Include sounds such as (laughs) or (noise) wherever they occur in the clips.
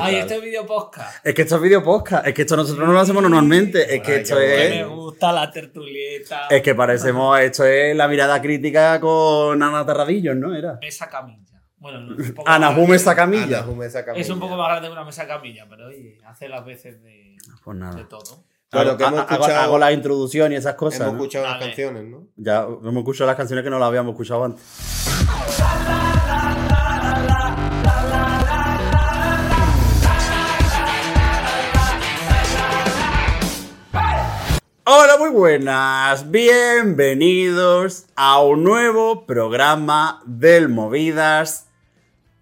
Ay, este vídeo podcast. Es que esto es video podcast, es que esto nosotros no lo hacemos normalmente, es que Ay, esto es... me gusta la tertulieta. Es que parecemos, esto es la mirada crítica con Ana Terradillos, ¿no? Era. Mesa camilla. Bueno, no, es un poco Ana más Hume camilla. Esa Es un camilla. poco más grande que una mesa camilla, pero oye, hace las veces de, Pues de todo. Bueno, que Hago- hemos hago- escuchado- hago la introducción y esas cosas. Hemos ¿no? escuchado las canciones, ¿no? Ya hemos escuchado las canciones que no las habíamos escuchado antes. Hola, muy buenas. Bienvenidos a un nuevo programa del Movidas.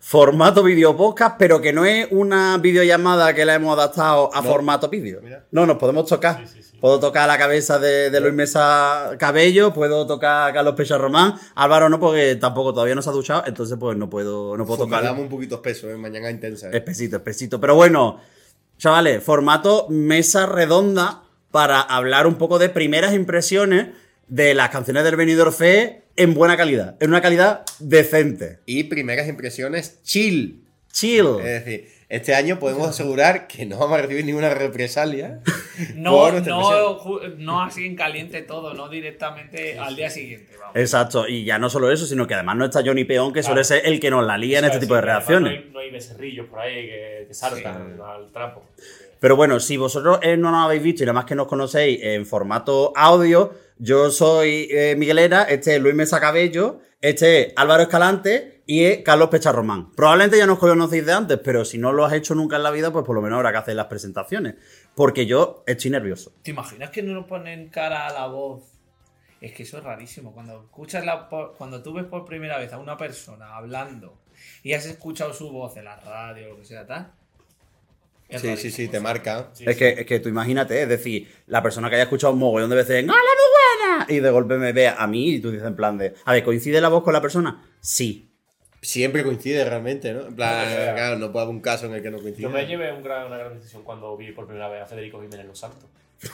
Formato video podcast, pero que no es una videollamada que la hemos adaptado a No. formato vídeo. No, nos podemos tocar. Puedo tocar la cabeza de, de Luis Mesa Cabello, puedo tocar a Carlos Pecha Román. Álvaro no, porque tampoco todavía no se ha duchado, entonces pues no puedo, no puedo tocar. damos un poquito espeso, ¿eh? Mañana intensa. ¿eh? Espesito, espesito. Pero bueno, chavales, formato mesa redonda para hablar un poco de primeras impresiones de las canciones del Benidorm Fe en buena calidad, en una calidad decente. Y primeras impresiones chill. Chill. Es decir, este año podemos asegurar que no vamos a recibir ninguna represalia. (laughs) No, no, no así en caliente todo, no directamente al día siguiente. Vamos. Exacto, y ya no solo eso, sino que además no está Johnny Peón, que Claro. suele ser el que nos la lía en este tipo de reacciones. No hay, no hay becerrillos por ahí que, que saltan al trapo. Pero bueno, si vosotros eh, no nos habéis visto y nada más que nos conocéis en formato audio, yo soy eh, Miguelera, este es Luis Mesa Cabello, este es Álvaro Escalante y es Carlos Pecha Román. Probablemente ya nos conocéis de antes, pero si no lo has hecho nunca en la vida, pues por lo menos habrá que hacer las presentaciones. Porque yo estoy nervioso. ¿Te imaginas que no nos ponen cara a la voz? Es que eso es rarísimo. Cuando escuchas la, cuando tú ves por primera vez a una persona hablando y has escuchado su voz en la radio o lo que sea tal. Es Sí, sí, rarísimo. sí, te marca. Sí, es, sí. que, es que tú imagínate, es decir, la persona que haya escuchado un mogollón de veces ¡Hola, muy buena! Y de golpe me ve a mí y tú dices en plan de, a ver, ¿coincide la voz con la persona? Sí. Siempre coincide realmente, ¿no? En plan, Claro, claro. claro, no puede haber un caso en el que no coincida. Yo me llevé un gran- una gran decisión cuando vi por primera vez a Federico Jiménez Los Santos. (laughs)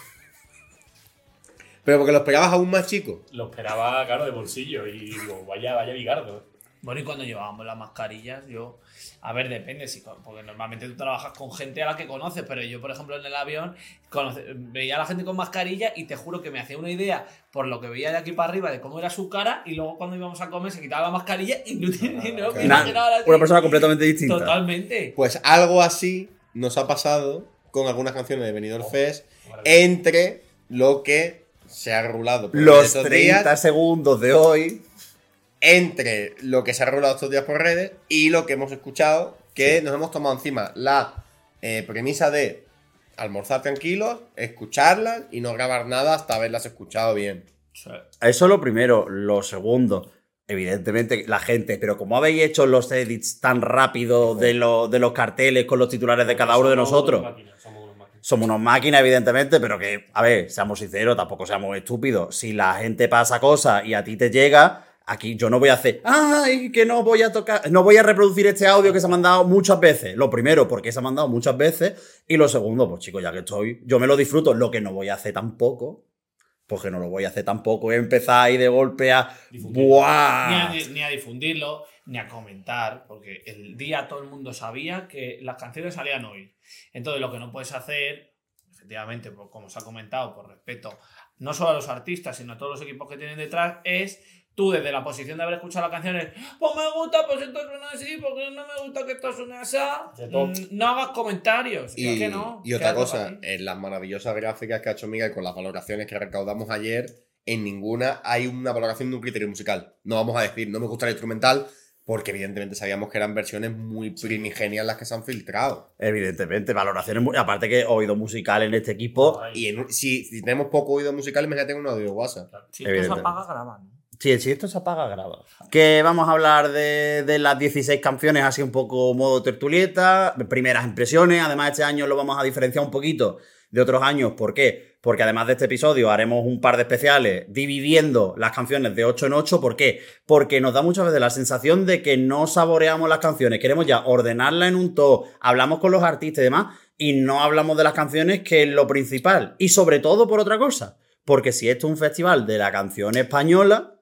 Pero porque lo esperabas aún más chico. Lo esperaba, claro, de bolsillo y digo, vaya, vaya bigardo. Bueno, y cuando llevábamos las mascarillas, yo. A ver, depende, si, porque normalmente tú trabajas con gente a la que conoces, pero yo, por ejemplo, en el avión conoce- veía a la gente con mascarilla y te juro que me hacía una idea por lo que veía de aquí para arriba de cómo era su cara y luego cuando íbamos a comer se quitaba la mascarilla y no, y no me Na- imaginaba la- una persona completamente distinta. Totalmente. Pues algo así nos ha pasado con algunas canciones de Benidorm Oh, Fest maravilla. entre lo que se ha rulado Los estos 30 días, segundos de hoy. Entre lo que se ha rulado estos días por redes y lo que hemos escuchado, que nos hemos tomado encima la eh, premisa de almorzar tranquilos, escucharlas y no grabar nada hasta haberlas escuchado bien. Eso es lo primero. Lo segundo, evidentemente, la gente, pero como habéis hecho los edits tan rápido de, los de los carteles con los titulares de cada uno de Somos nosotros, unos máquinas, somos unos máquinas. somos unos máquinas, evidentemente, pero que, a ver, seamos sinceros, tampoco seamos estúpidos. Si la gente pasa cosas y a ti te llega. Aquí yo no voy a hacer, ay, que no voy a tocar, no voy a reproducir este audio que se ha mandado muchas veces. Lo primero, porque se ha mandado muchas veces. Y lo segundo, pues chicos, ya que estoy, yo me lo disfruto. Lo que no voy a hacer tampoco, porque no lo voy a hacer tampoco, es empezar ahí de golpe a. Difundir. Ni, a, ¡Buah! ni a difundirlo, ni a comentar, porque el día todo el mundo sabía que las canciones salían hoy. Entonces, lo que no puedes hacer, efectivamente, por- como se ha comentado, por respeto no solo a los artistas, sino a todos los equipos que tienen detrás, es tú desde la posición de haber escuchado las canciones, pues me gusta, pues esto suena así, porque no me gusta que esto suene así, mm, no hagas comentarios. Y, es que no. y otra cosa, en las maravillosas gráficas que ha hecho Miguel con las valoraciones que recaudamos ayer, en ninguna hay una valoración de un criterio musical. No vamos a decir, no me gusta el instrumental, porque evidentemente sabíamos que eran versiones muy primigenias las que se han filtrado. Evidentemente, valoraciones muy. Aparte que oído musical en este equipo. Ay, Y en si, si tenemos poco oído musical, imagínate un audio de WhatsApp. Si esto se apaga, graban. Sí, si esto se apaga, graba. Que vamos a hablar de, de las 16 canciones, así un poco modo tertulieta, primeras impresiones. Además, este año lo vamos a diferenciar un poquito de otros años. ¿Por qué? Porque además de este episodio haremos un par de especiales dividiendo las canciones de 8 en 8. ¿Por qué? Porque nos da muchas veces la sensación de que no saboreamos las canciones. Queremos ya ordenarlas en un todo, hablamos con los artistas y demás, y no hablamos de las canciones, que es lo principal. Y sobre todo por otra cosa. Porque si esto es un festival de la canción española,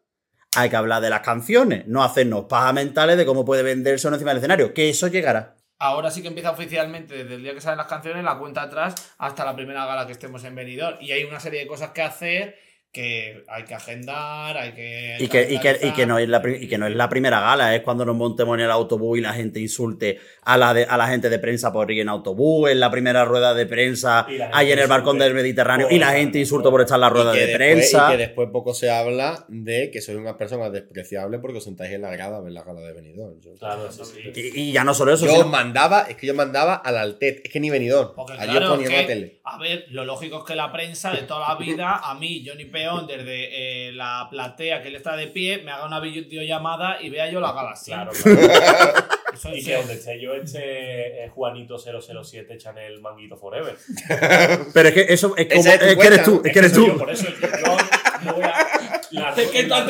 hay que hablar de las canciones, no hacernos pajas mentales de cómo puede venderse uno encima del escenario, que eso llegará. ahora sí que empieza oficialmente desde el día que salen las canciones la cuenta atrás hasta la primera gala que estemos en Benidorm. Y hay una serie de cosas que hacer que hay que agendar, hay que... Y que, y, que, y, que no es la, y que no es la primera gala, es cuando nos montemos en el autobús y la gente insulte a la, de- a la gente de prensa por ir en autobús, en la primera rueda de prensa, ahí en el balcón del Mediterráneo, y la gente en insulta por estar en la rueda de después, prensa. y que después poco se habla de que sois unas personas despreciables porque os sentáis en la grada a ver la gala de Benidorm. Claro, sí, sí. Y, y ya no solo eso, yo sino- os mandaba, es que yo mandaba al Altet, es que ni Benidorm. Porque claro, la tele. a ver, lo lógico es que la prensa de toda la vida, a mí, Johnny Peón, desde eh, la platea que él está de pie, me haga una videollamada y vea yo la gala así. Claro, claro. (laughs) Eso Y es- que donde esté yo esté eh, Juanito 007 Chanel Manguito Forever. (laughs) Pero es que eso es como. Es que eres tú, es que eres tú. yo, por eso yo no voy a. la- (laughs) Es que en la-.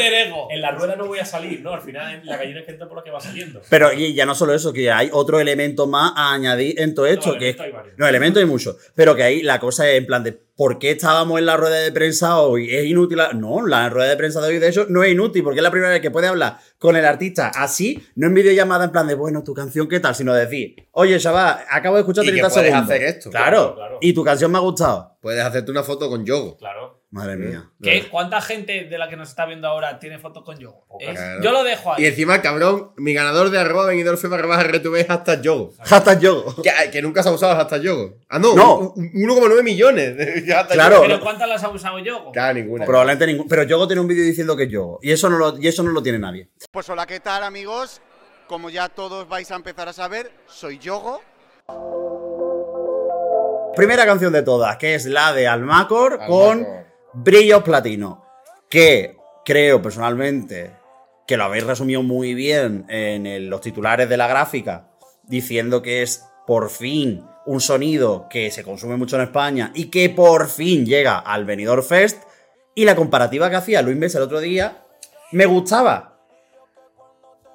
En la rueda no voy a salir, ¿no? Al final la gallina es que entra por la que va saliendo. Pero y ya no solo eso, que hay otro elemento más a añadir en todo esto, No, que es elementos hay varios. No, elementos hay muchos. Pero que ahí la cosa es en plan de ¿por qué estábamos en la rueda de prensa hoy? ¿Es inútil? la-?" No, la rueda de prensa de hoy, de hecho, no es inútil, porque es la primera vez que puede hablar con el artista así, no en videollamada en plan de, bueno, tu canción, ¿qué tal? Sino decir, oye, chaval, acabo de escuchar Y que 30 puedes segundos. hacer esto. Claro, Claro, claro. y tu canción me ha gustado. Puedes hacerte una foto con Yogo. Claro. Madre mía. ¿Qué? ¿Cuánta gente de la que nos está viendo ahora tiene fotos con Yogo? ¿Eh? Claro. Yo lo dejo ahí. Y encima, cabrón, mi ganador de arroba Benidorm fue barra baja RTV es hasta Yogo. Hashtag yo. Que, que nunca se ha usado hasta Yogo. Ah, no, No. un- un- 1,9 millones. de hashtag Claro. Yogo. ¿Pero cuántas las ha usado Yogo? Claro, ninguna. Probablemente ningún. Pero Yogo tiene un vídeo diciendo que es Yogo. Y eso no lo, y eso no lo tiene nadie. Pues hola, ¿qué tal amigos? Como ya todos vais a empezar a saber, soy Yogo. Primera canción de todas, que es la de Almacor Almacor. con Brillos Platino. Que creo personalmente que lo habéis resumido muy bien en los titulares de la gráfica, diciendo que es por fin un sonido que se consume mucho en España y que por fin llega al Benidorm Fest. Y la comparativa que hacía Luis Mesa el otro día me gustaba.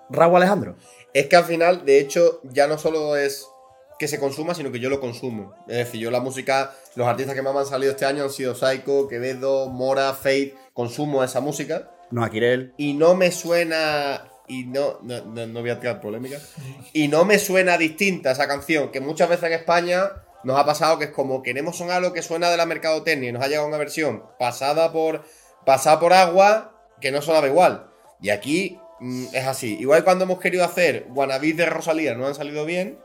Raúl Alejandro. Es que al final, de hecho, ya no solo es que se consuma, sino que yo lo consumo. Es decir, yo la música, los artistas que más me han salido este año han sido Psycho, Quevedo, Mora, Fate. Consumo esa música. No, Akirel. Y no me suena. Y no, no, no, no voy a tirar polémica. Y no me suena distinta esa canción, que muchas veces en España nos ha pasado que es como queremos sonar lo que suena de la mercadotecnia y nos ha llegado una versión pasada por, pasada por agua que no sonaba igual. Y aquí mm, es así. Igual cuando hemos querido hacer wannabes de Rosalía no han salido bien.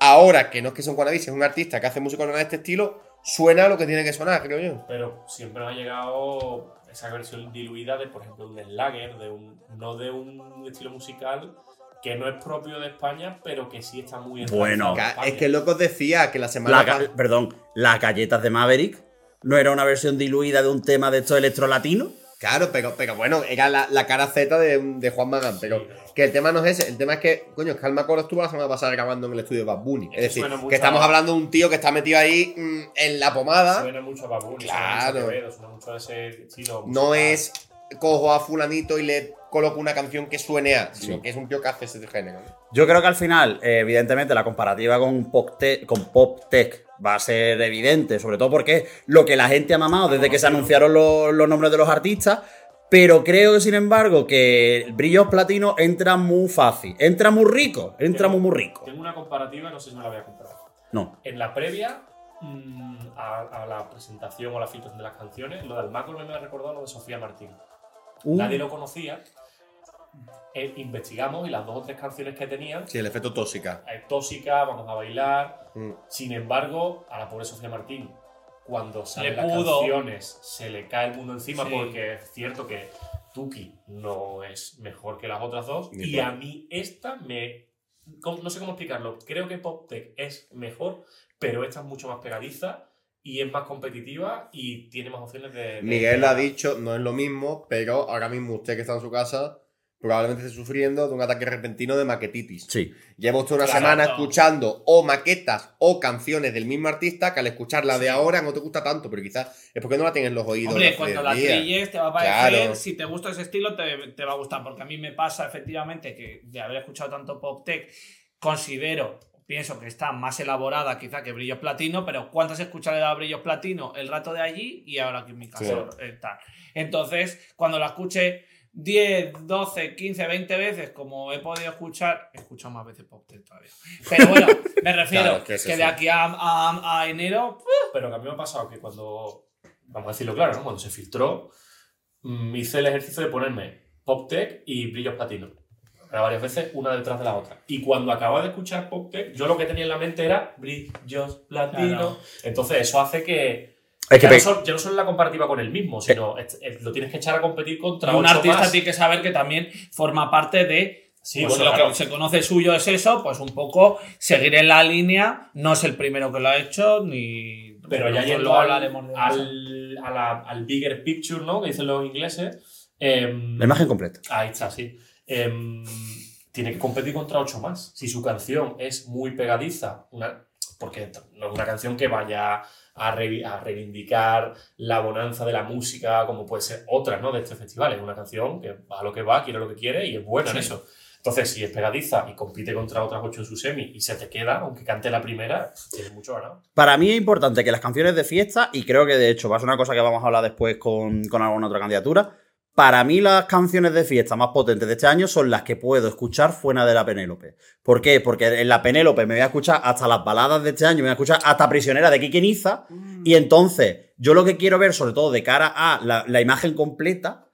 Ahora que no es que son wannabes, es un artista que hace música de este estilo, suena lo que tiene que sonar, creo yo. Pero siempre nos ha llegado esa versión diluida de, por ejemplo, un slagger, de un, no de un estilo musical que no es propio de España, pero que sí está muy Bueno. en. Es que el loco decía que la semana La ca- pa- perdón, las galletas de Maverick no era una versión diluida de un tema de estos electrolatino. Claro, pero, pero bueno, era la, la cara Z de, de Juan Magán. Pero Sí, que el tema no es ese. El tema es que, coño, es que Alma Coro estuvo la semana pasada grabando en el estudio de Bad Bunny. Es decir, que estamos a- hablando de un tío que está metido ahí mm, en la pomada. Suena mucho a Babuni, Claro. suena mucho a Quevedo, suena mucho a ese estilo. No es cojo a fulanito y le coloco una canción que suene a, sino Sí. que es un tío que hace ese género. Yo creo que al final, eh, evidentemente, la comparativa con Pop, Tech, con Pop Tech va a ser evidente, sobre todo porque es lo que la gente ha mamado desde que se anunciaron los, los nombres de los artistas. Pero creo que, sin embargo, que Brillos Platino entra muy fácil. Entra muy rico. Entra muy, muy rico. Tengo una comparativa, no sé si me la voy a comprar. No. En la previa mm, a, a la presentación o la filtración de las canciones, lo del Macro me ha recordado lo de Sofía Martín. Uh, Nadie lo conocía. Eh, investigamos y las dos o tres canciones que tenían, Sí, el efecto tóxica. eh, tóxica, vamos a bailar. Mm. Sin embargo, a la pobre Sofía Martín, cuando salen Le las pudo. canciones, se le cae el mundo encima Sí. porque es cierto que Tuki no es mejor que las otras dos. Ni y por- a mí esta me. ¿cómo- No sé cómo explicarlo. Creo que Pop Tech es mejor, pero esta es mucho más pegadiza y es más competitiva y tiene más opciones de. de- Miguel ha dicho, no es lo mismo, pero ahora mismo usted que está en su casa probablemente esté sufriendo de un ataque repentino de maquetitis. sí. Lleva usted una Claro. semana escuchando o maquetas o canciones del mismo artista que al escucharla de Sí. ahora no te gusta tanto, pero quizás es porque no la tienes en los oídos. Hombre, la cuando la trilles te va a parecer, Claro. si te gusta ese estilo, te, te va a gustar. Porque a mí me pasa efectivamente que de haber escuchado tanto pop tech, considero, pienso que está más elaborada quizá que Brillos Platino, pero ¿cuántas escuchas le da Brillos Platino? El rato de allí y ahora aquí en mi casa. Sí. eh. Entonces, cuando la escuche, 10, 12, 15, 20 veces, como he podido escuchar, he escuchado más veces Pop Tech todavía. (laughs) Pero bueno, me refiero Claro, que que, es de eso. aquí a, a- a enero. Pero que a mí me ha pasado que cuando, vamos a decirlo claro, ¿no? cuando se filtró, mm, hice el ejercicio de ponerme Pop Tech y Brillos Platino. Era varias veces, una detrás de la otra. Y cuando acababa de escuchar Pop Tech, yo lo que tenía en la mente era Brillos Platino. Claro. Entonces eso hace que... Es que ya, no solo, ya no solo la comparativa con el mismo, sino es- es- lo tienes que echar a competir contra un artista más. tiene que saber que también forma parte de. Sí, pues bueno, lo claro. que se conoce suyo es eso, pues un poco seguir en la línea. No es el primero que lo ha hecho, ni. Pero ya luego yendo al, hablaremos de eso. al, a la- al bigger picture, ¿no? Que dicen los ingleses. em, La imagen completa. Ahí está, sí. Em, tiene que competir contra ocho más. Si su canción es muy pegadiza, una, porque no es una canción que vaya a, re- a reivindicar la bonanza de la música, como puede ser otras ¿no? de este festival. Es una canción que va a lo que va, quiere lo que quiere y es buena en eso. Entonces, si es pegadiza y compite contra otras ocho en su semi y se te queda, aunque cante la primera, tienes mucho ganado. Para mí es importante que las canciones de fiesta, y creo que de hecho va a ser una cosa que vamos a hablar después con, con alguna otra candidatura, para mí las canciones de fiesta más potentes de este año son las que puedo escuchar fuera de la Penélope. ¿Por qué? Porque en la Penélope me voy a escuchar hasta las baladas de este año, me voy a escuchar hasta Prisionera de Kike Niza, y entonces yo lo que quiero ver, sobre todo de cara a la, la imagen completa,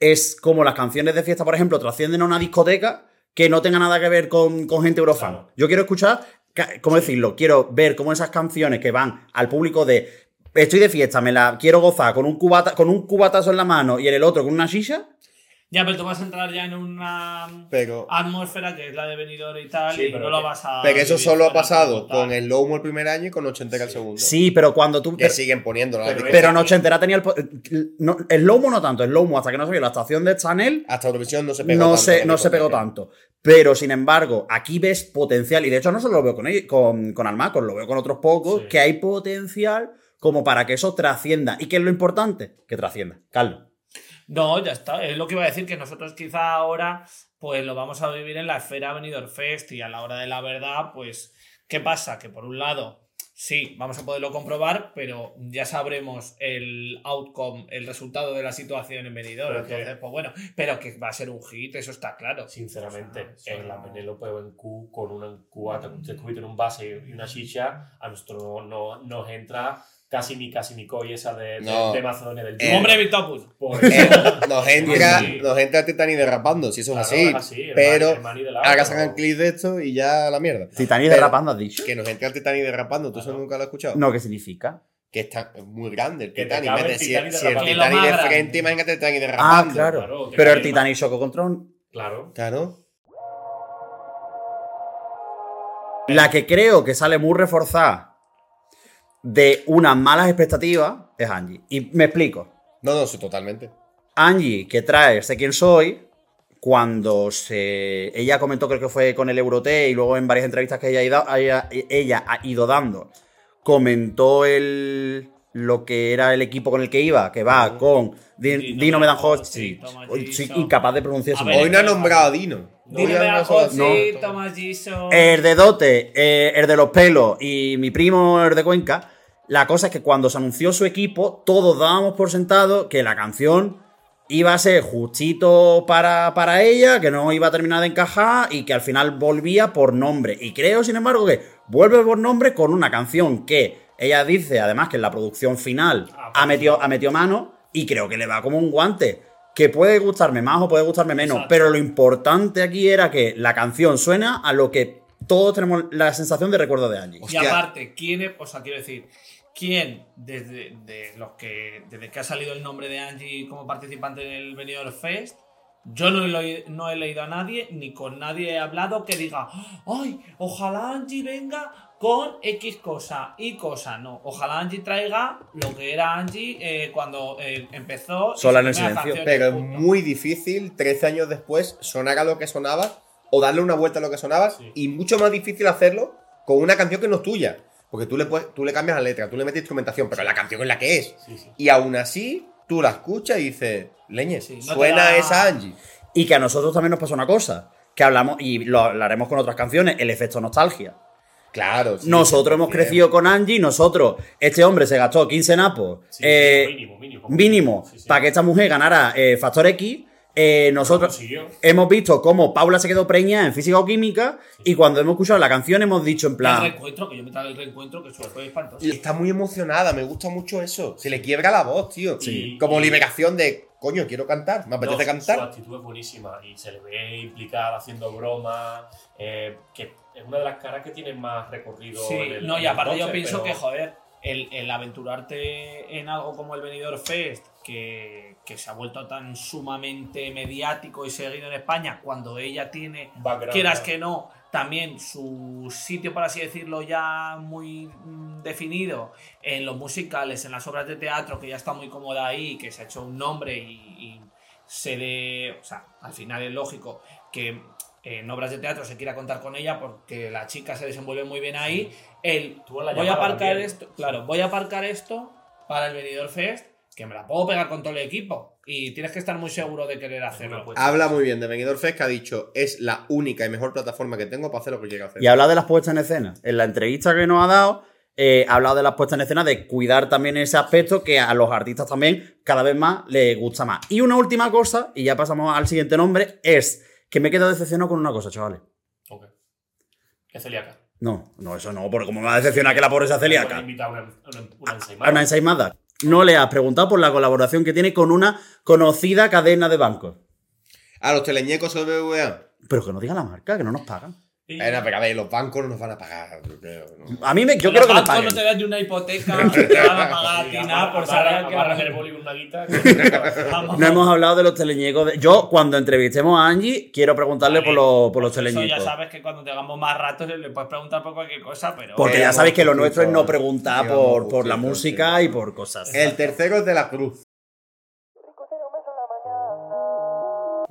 es como las canciones de fiesta, por ejemplo, trascienden a una discoteca que no tenga nada que ver con, con gente eurofan. Claro. Yo quiero escuchar, ¿cómo decirlo? Quiero ver cómo esas canciones que van al público de estoy de fiesta, me la quiero gozar con un, cubata, con un cubatazo en la mano y en el otro con una shisha. Ya, pero tú vas a entrar ya en una Pero, atmósfera que es la de venidor y tal, Sí, y pero no lo vas a. pero eso solo ha pasado con el Lowmo el primer año y con Ochentera el segundo. Sí, pero cuando tú. Que Pero, siguen poniendo la Pero pero en ochentera tenía el. no, el Lowmo no tanto, el Lowmo hasta que no se vio la estación de Chanel Hasta Eurovisión no se pegó no tanto se, no se pegó tanto. Pero sin embargo, aquí ves potencial, y de hecho no solo lo veo con, ellos, con, con Almacor, lo veo con otros pocos, Sí. que hay potencial como para que eso trascienda. ¿Y qué es lo importante? Que trascienda. Carlos. No, ya está. Es lo que iba a decir, que nosotros quizá ahora pues lo vamos a vivir en la esfera Benidorm Fest y a la hora de la verdad, pues, ¿qué pasa? Que por un lado, sí, vamos a poderlo comprobar, pero ya sabremos el outcome, el resultado de la situación en Benidorm. Pero que- Entonces, pues bueno, pero que va a ser un hit, eso está claro. Sinceramente, en la no- Penélope o en Q, con una cubata, con un circuito en un base y una chicha, a nosotros no, nos entra casi ni casi ni coi esa de, de, No. de Macedonia del Eh, Sur. ¡Hombre, Victopus! Por eso, nos entra, Sí. nos entra Titani derrapando, si eso es claro, así. es así, el pero mani- el mani Ahora sacan ¿no? clips de esto y ya la mierda. Titanic Pero- derrapando, has dicho. Que nos entra el Titani derrapando, ¿tú eso Claro. nunca lo has escuchado? No, ¿qué significa? Que está muy grande el te Titanic. el si, Titanic el Titanic de frente, imagínate el Titanic Ah, derrapando. claro. Claro, Pero el Titanic chocó contra un. Claro. Claro. La que creo que sale muy reforzada de unas malas expectativas es Angie. Y me explico. No, no, sí, totalmente. Angie, que trae Sé quién soy, cuando se. Ella comentó, creo que fue con el Euroté y luego en varias entrevistas que ella ha ido, ella, ella ha ido dando, comentó el. Lo que era el equipo con el que iba, que va con Di- Dino Dino sí, soy incapaz de pronunciar su nombre. Hoy no ha nombrado a Dino. A- José, No. Thomas Gison. El de Dote, eh, el de los pelos y mi primo, el de Cuenca. La cosa es que cuando se anunció su equipo, todos dábamos por sentado que la canción iba a ser justito para, para ella, que no iba a terminar de encajar y que al final volvía por nombre. Y creo, sin embargo, que vuelve por nombre con una canción que ella dice, además, que en la producción final Ah, ha metido, ha metido mano y creo que le va como un guante. Que puede gustarme más o puede gustarme menos, Exacto. pero lo importante aquí era que la canción suena a lo que todos tenemos la sensación de recuerdo de Angie. Y Hostia. aparte, ¿quién es, o sea, quiero decir, quién desde de los que desde que ha salido el nombre de Angie como participante en el Benidorm Fest, yo no he, leído- no he leído a nadie ni con nadie he hablado que diga, "Ay, ojalá Angie venga con X cosa y cosa, no, ojalá Angie traiga lo que era Angie eh, cuando eh, empezó Sola en el silencio. Pero es muy difícil, 13 años después, sonar a lo que sonaba o darle una vuelta a lo que sonaba. Sí. Y mucho más difícil hacerlo con una canción que no es tuya. Porque tú le, puedes, tú le cambias la letra, tú le metes instrumentación, pero la canción es la que es. Sí, sí. Y aún así, tú la escuchas y dices, leñe, Sí, no te suena esa Angie. Y que a nosotros también nos pasa una cosa, que hablamos, y lo hablaremos con otras canciones, el efecto nostalgia. Claro. sí, nosotros hemos 100%. crecido con Angie, nosotros, este hombre se gastó 15 napos, Sí, eh, mínimo, mínimo. mínimo, Sí, sí. para que esta mujer ganara eh, Factor X, eh, nosotros hemos visto cómo Paula se quedó preñada en física o química y cuando hemos escuchado la canción hemos dicho en El plan, reencuentro, que yo me trago el reencuentro, que eso fue espantoso. Y está muy emocionada, me gusta mucho eso. Se le quiebra la voz, tío. Sí. Como Y- liberación de, coño, quiero cantar, me apetece No, Su cantar. actitud es buenísima y se le ve implicada haciendo bromas, eh, que es una de las caras que tiene más recorrido. Sí, en el- no, en y el aparte yo pienso pero- que, joder, el, el aventurarte en algo como el Benidorm Fest, que, que se ha vuelto tan sumamente mediático y seguido en España, cuando ella tiene, Background, quieras que no, también su sitio, por así decirlo, ya muy mm, definido en los musicales, en las obras de teatro, que ya está muy cómoda ahí, que se ha hecho un nombre y, y se le... O sea, al final es lógico que en obras de teatro se quiera contar con ella porque la chica se desenvuelve muy bien ahí. El, en la voy a aparcar también. esto, claro, voy a aparcar esto para el Benidorm Fest, que me la puedo pegar con todo el equipo. Y tienes que estar muy seguro de querer hacerlo. Pues- Habla muy bien de Benidorm Fest, que ha dicho, es la única y mejor plataforma que tengo para hacer lo que quiero hacer. y habla de las puestas en escena. En la entrevista que nos ha dado, eh, ha hablado de las puestas en escena, de cuidar también ese aspecto que a los artistas también cada vez más les gusta más. Y una última cosa, y ya pasamos al siguiente nombre, es que me he quedado decepcionado con una cosa, chavales. Ok. Que celíaca. No, no, eso no, porque como me va a decepcionar que la pobre sea celíaca. Una, una, una A ensaimada. una ensaimada. No le has preguntado por la colaboración que tiene con una conocida cadena de bancos. A los teleñecos del BBVA. Pero que no diga la marca, que no nos pagan. Y- Eh, no, pero a ver, los bancos no nos van a pagar, yo creo. ¿no? A mí me, yo Los quiero que me bancos paguen. no te dan ni una hipoteca, (laughs) no te van a pagar a ti nada por saber que amarras el boli con una guita. (laughs) No hemos hablado de los teleñecos. de- Yo, cuando entrevistemos a Angie, quiero preguntarle Vale, por, los- por los Eso ya teleñecos. sabes que cuando tengamos más ratos le puedes preguntar por cualquier cosa, pero. Porque Eh, ya sabéis que lo nuestro es no preguntar por, por la música sí. y por cosas. El tercero es de la Cruz.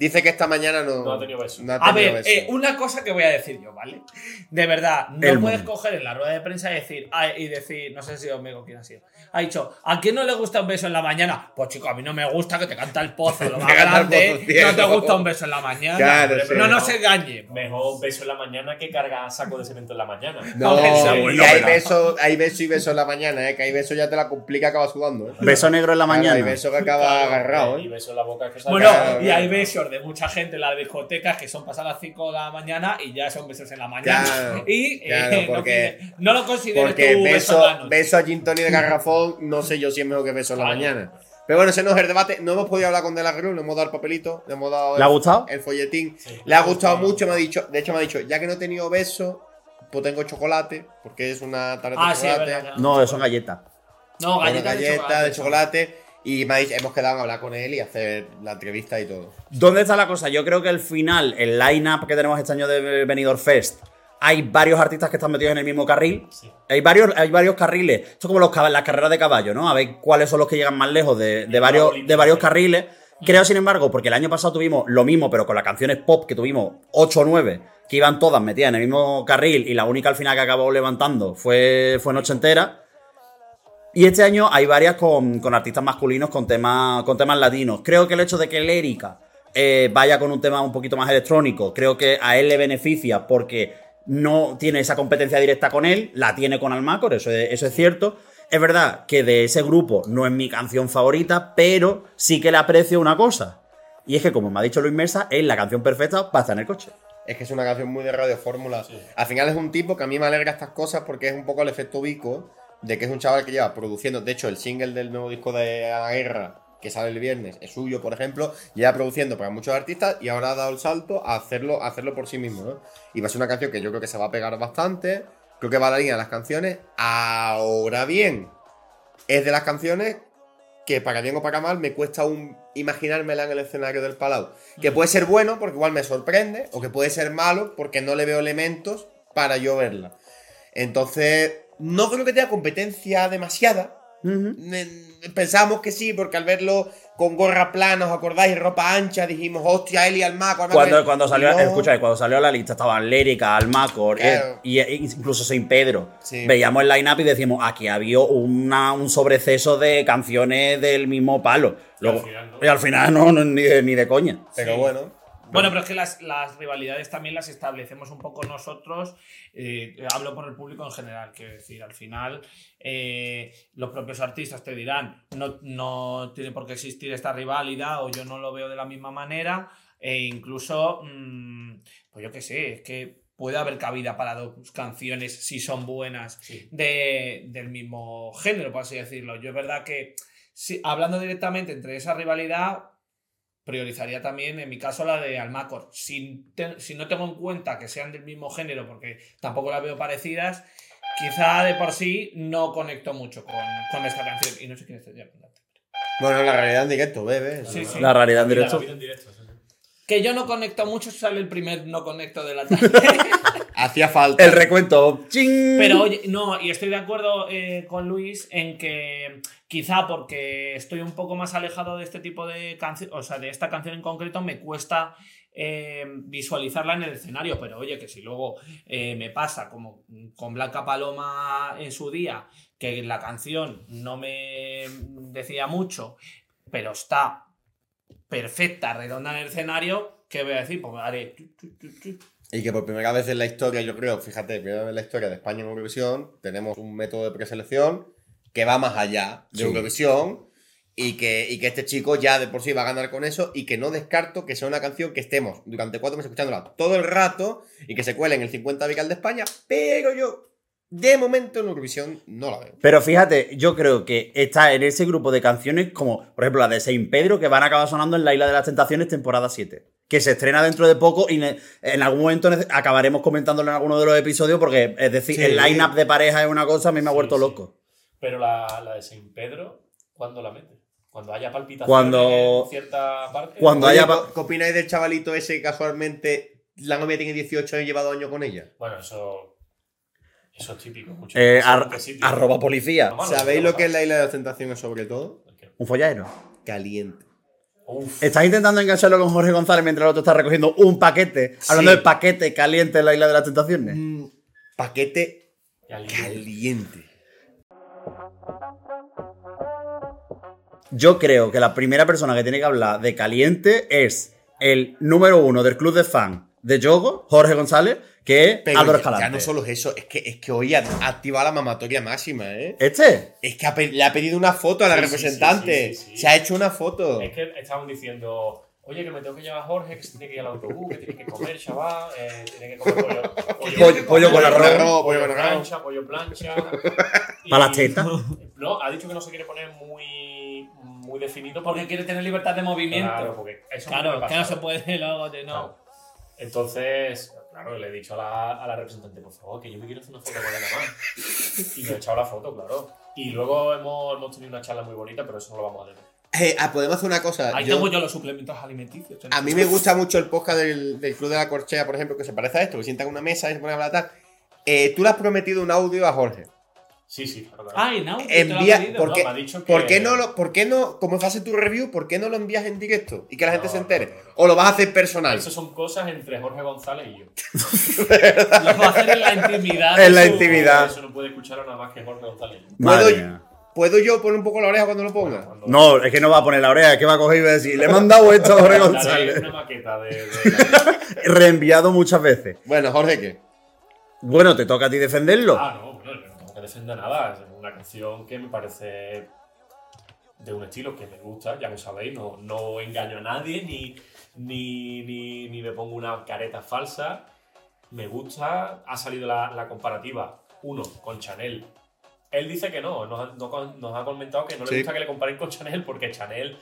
Dice que esta mañana no, No ha tenido beso. no ha A ver, beso. eh, una cosa que voy a decir yo, ¿vale? De verdad, no El puedes mundo. coger en la rueda de prensa y decir, y decir, no sé si Omega quién ha sido. Ha dicho, ¿a quién no le gusta un beso en la mañana? Pues chico, a mí no me gusta que te canta el pozo, lo (laughs) más grande. pozo, no te gusta un beso en la mañana. Claro, sí. no nos engañe. Mejor beso en la mañana que cargar saco de cemento en la mañana. No, (laughs) sí, y hay besos hay beso y beso en la mañana, ¿eh? Que hay beso ya te la complica, acaba sudando, ¿eh? Beso negro en la Claro, mañana. hay beso que acaba Claro, agarrado, Y ¿eh? beso en la boca que sale. Bueno, Claro, y hay claro. besos de mucha gente en las discotecas que son pasadas las 5 de la mañana y ya son besos en la mañana. Claro, (laughs) y eh, claro, no, porque- pide- no lo consideres Porque tu beso, beso, en la noche. beso a Gin Tony de (laughs) garrafón, no sé yo si es mejor que beso en la Claro. mañana. Pero bueno, ese no es el debate. No hemos podido hablar con De La Cruz, le hemos dado el papelito, le hemos dado ¿Le ha el- gustado? el folletín. Sí. Le ha gustado mucho, me ha dicho. De hecho, me ha dicho, ya que no he tenido beso, pues tengo chocolate, porque es una tarta Ah, de sí, chocolate. verdad. No, eso son galletas. No, galletas de galleta chocolate. de chocolate. Y me ha dicho- hemos quedado en hablar con él y hacer la entrevista y todo. ¿Dónde está la cosa? Yo creo que al final, el line-up que tenemos este año de Benidorm Fest, hay varios artistas que están metidos en el mismo carril. Sí. Hay varios, hay varios carriles. Esto es como los, las carreras de caballo, ¿no? A ver cuáles son los que llegan más lejos de, varios, de varios carriles. Creo, sin embargo, porque el año pasado tuvimos lo mismo, pero con las canciones pop, que tuvimos 8 o 9, que iban todas metidas en el mismo carril, y la única al final que acabó levantando fue, fue Noche Entera. Y este año hay varias con, con artistas masculinos con temas, con temas latinos. Creo que el hecho de que Lérica eh, vaya con un tema un poquito más electrónico, creo que a él le beneficia porque no tiene esa competencia directa con él, la tiene con Almacor, eso es, eso es cierto. Es verdad que de ese grupo no es mi canción favorita, pero sí que le aprecio una cosa. Y es que, como me ha dicho Luis Mesa, es la canción perfecta para estar en el coche. Es que es una canción muy de radio fórmula. Al final es un tipo que a mí me alegra estas cosas porque es un poco el efecto Vico de que es un chaval que lleva produciendo. De hecho, el single del nuevo disco de La Guerra que sale el viernes es suyo, por ejemplo, lleva produciendo para muchos artistas y ahora ha dado el salto a hacerlo, a hacerlo por sí mismo. ¿no? Y va a ser una canción que yo creo que se va a pegar bastante. Creo que va a la línea de las canciones. Ahora bien, es de las canciones que para bien o para mal me cuesta aún imaginármela en el escenario del Palau. Que puede ser bueno porque igual me sorprende, o que puede ser malo porque no le veo elementos para yo verla. Entonces, no creo que tenga competencia demasiada. Ne- Pensábamos que sí, porque al verlo con gorra plana, ¿os acordáis? Ropa ancha, dijimos, hostia, Eli Almaco. Almaco". Cuando, cuando salió, Y no- escucha, cuando salió la lista estaban Lérica, Almacor Claro. eh, y, e incluso Saint Pedro. Sí. Veíamos el line-up y decimos, aquí había una- un sobreceso de canciones del mismo palo. Luego- al final no. y al final no, no, ni, de, ni de coña. Pero bueno, Bueno, pero es que las, las rivalidades también las establecemos un poco nosotros. eh, hablo por el público en general, quiero decir, al final eh, los propios artistas te dirán, no, no tiene por qué existir esta rivalidad o yo no lo veo de la misma manera. E incluso, mm, pues yo qué sé, es que puede haber cabida para dos canciones si son buenas Sí. de, del mismo género, por así decirlo. Yo es verdad que, si, hablando directamente entre esa rivalidad, priorizaría también, en mi caso, la de Almacor. Si, te- si no tengo en cuenta que sean del mismo género, porque tampoco las veo parecidas, quizá de por sí no conecto mucho con, con esta canción. Y no sé quién está ya. Bueno, la realidad en directo, bebé. Sí, sí. La realidad en directo. la vida en directo, sí, sí. Que yo no conecto mucho, sale el primer no conecto de la tarde. (laughs) Hacía falta. El recuento. ¡Ching! Pero oye, no, y estoy de acuerdo eh, con Luis en que quizá porque estoy un poco más alejado de este tipo de canción, o sea, de esta canción en concreto, me cuesta eh, visualizarla en el escenario. Pero oye, que si luego eh, me pasa como con Blanca Paloma en su día, que la canción no me decía mucho, pero está perfecta, redonda en el escenario, ¿qué voy a decir? Pues haré. tu, tu. Y que por primera vez en la historia, yo creo, fíjate, primera vez en la historia de España en Eurovisión, tenemos un método de preselección que va más allá de Sí. Eurovisión y que, y que este chico ya de por sí va a ganar con eso y que no descarto que sea una canción que estemos durante cuatro meses escuchándola todo el rato y que se cuele en el 50 Vical de España, pero yo, de momento en Eurovisión, no la veo. Pero fíjate, yo creo que está en ese grupo de canciones como, por ejemplo, la de Saint Pedro, que van a acabar sonando en La Isla de las Tentaciones, temporada 7. Que se estrena dentro de poco y en algún momento acabaremos comentándolo en alguno de los episodios, porque, es decir, Sí. el line-up de pareja es una cosa, a mí me ha Sí, vuelto sí. loco. Pero la, la de Saint Pedro, ¿cuándo la mete? Cuando haya palpitaciones Cuando- en cierta parte. cuando haya ¿qué- pa- ¿Qué opináis del chavalito ese que casualmente la novia tiene 18 años y lleva dos años con ella? Bueno, eso. Eso es típico. mucho. eh, ar- arroba policía. No, malo, ¿Sabéis no lo que es la isla de las tentaciones sobre todo? Un follero. Caliente. Uf, Estás intentando engancharlo con Jorge González mientras el otro está recogiendo un paquete. Hablando de paquete caliente en la Isla de las Tentaciones. Mm, paquete caliente. caliente. Yo creo que la primera persona que tiene que hablar de caliente es el número uno del club de fan de Yogo, Jorge González, que es Pero Álvaro ya, ya Escalante. no solo es eso, es que, es que hoy ha activado la mamatoria máxima, ¿eh? ¿Este? Es que ha le ha pedido una foto a la Sí, sí, representante. sí, sí, sí. Se ha hecho una foto. Es que estaban diciendo. Oye, que me tengo que llevar a Jorge, que se tiene que ir al autobús, que tiene que comer, chaval, eh, tiene que comer pollo. Pollo- pollo con arroz. pollo pollo con arroz. plancha, pollo plancha. ¿Para las tetas? No, ha dicho que no se quiere poner muy, muy definido Porque quiere tener libertad de movimiento. Claro, porque eso Claro, no se puede (laughs) luego de no. Claro. Entonces, claro, le he dicho a la, a la representante, por favor, que yo me quiero hacer una foto con ella más. Y me he echado la foto, claro. Y luego hemos, hemos tenido una charla muy bonita, pero eso no lo vamos a tener. Eh, ah, podemos hacer una cosa. Ahí Yo- tengo yo los suplementos alimenticios. a mí me gusta mucho el podcast del, del Club de la Corchea, por ejemplo, que se parece a esto, que sientan en una mesa y se ponen a hablar tal. Eh, tú le has prometido un audio a Jorge. Sí, sí, claro, claro. Ay, no. te lo Envía, ha pedido. ¿por, no, me ha dicho que- ¿por qué no lo, por qué no, como hace tu review, por qué no lo envías en directo y que la gente No, se entere? no, no, no. ¿O lo vas a hacer personal? Eso son cosas entre Jorge González y yo. (laughs) Lo va a hacer en la intimidad. En la su- intimidad. Eso no puede escucharlo nada más que Jorge González ¿Puedo. ¿Puedo yo poner un poco la oreja cuando lo ponga? Cuando- No, es que no va a poner la oreja, es que va a coger y va a decir, le he mandado esto a Jorge González. una maqueta de, de- (laughs) Reenviado muchas veces. Bueno, Jorge, ¿qué? Bueno, te toca a ti defenderlo. Ah, no, defender nada. Es una canción que me parece de un estilo que me gusta, ya lo sabéis. No, no engaño a nadie ni, ni, ni, ni me pongo una careta falsa. Me gusta. Ha salido la, la comparativa, uno, con Chanel. Él dice que no, nos ha, no- nos ha comentado que no le gusta que le comparen con Chanel porque Chanel,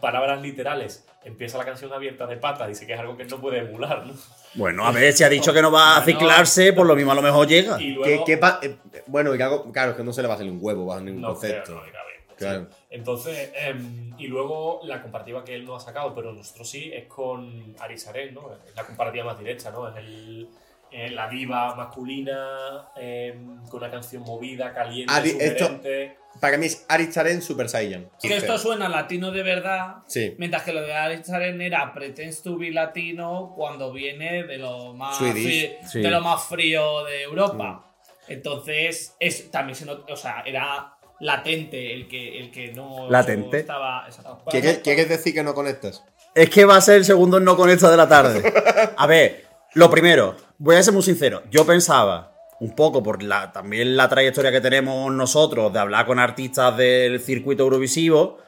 palabras literales, empieza la canción abierta de pata, dice que es algo que no puede emular, ¿no? Bueno, a ver, si ha dicho que no va a Bueno. ciclarse, por lo mismo a lo mejor llega. Y ¿Qué, luego, qué pa- eh, bueno, y claro, es que no se le va a hacer un huevo bajo ningún No concepto. creo, no. Claro. Entonces, em, y luego la comparativa que él no ha sacado, pero nosotros sí, es con Arisaren, ¿no? Es la comparativa más directa, ¿no? Es el, eh, la diva masculina em, con una canción movida, caliente, Ari- esto-. Para mí es Aricharen Super Saiyan. Que esto suena latino de verdad. Sí. Mientras que lo de Alex Aren era Pretends to be latino cuando viene de lo más, Swedish. Sí. de lo más frío de Europa. Entonces, es, también se not- o sea, era latente el que, el que no Latente. estaba. ¿Quieres, quieres decir que no conectas? Es que va a ser el segundo no conecta de la tarde. (laughs) A ver, lo primero, voy a ser muy sincero. Yo pensaba, un poco por la, también la trayectoria que tenemos nosotros de hablar con artistas del circuito eurovisivo,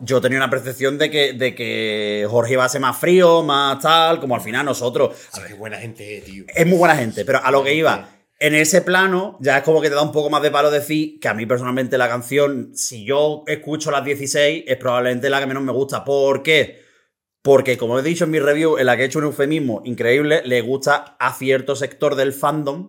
yo tenía una percepción de que, de que Jorge iba a ser más frío, más tal, como al final nosotros. A ver, qué buena gente, tío. Es muy buena gente, pero a lo que iba. En ese plano, ya es como que te da un poco más de palo decir que a mí personalmente la canción, si yo escucho las 16, es probablemente la que menos me gusta. ¿Por qué? Porque, como he dicho en mi review, en la que he hecho un eufemismo increíble, le gusta a cierto sector del fandom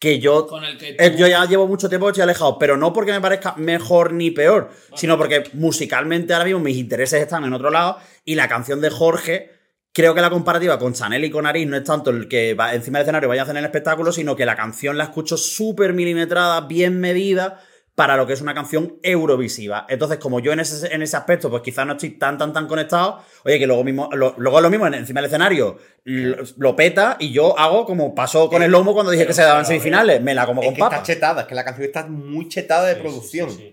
que yo, Con el que eh, tú- yo ya llevo mucho tiempo estoy alejado, pero no porque me parezca mejor ni peor, sino porque musicalmente ahora mismo mis intereses están en otro lado y la canción de Jorge, creo que la comparativa con Chanel y con Aris no es tanto el que va encima del escenario vaya a hacer el espectáculo, sino que la canción la escucho súper milimetrada, bien medida para lo que es una canción eurovisiva. Entonces, como yo en ese, en ese aspecto, pues quizás no estoy tan, tan, tan conectado, oye, que luego mismo, lo- luego es lo mismo, en- encima del escenario, lo, lo peta y yo hago como pasó con el lomo cuando dije Pero- que se daban ver, semifinales, me la como Es con que está papas. chetada, es que la canción está muy chetada de Sí, producción. sí, sí, sí.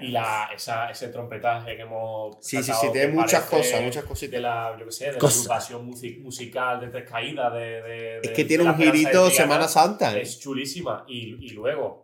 Y la, esa, ese trompetaje que hemos. Sí, sí, sacado sí, tiene que muchas cosas, muchas cositas. De la, yo qué sé, de Cosas. la agrupación musi- musical de Tres Caídas. De, de- Es de- que de tiene un girito. Semana Santa. ¿eh? Es chulísima. Y, y luego,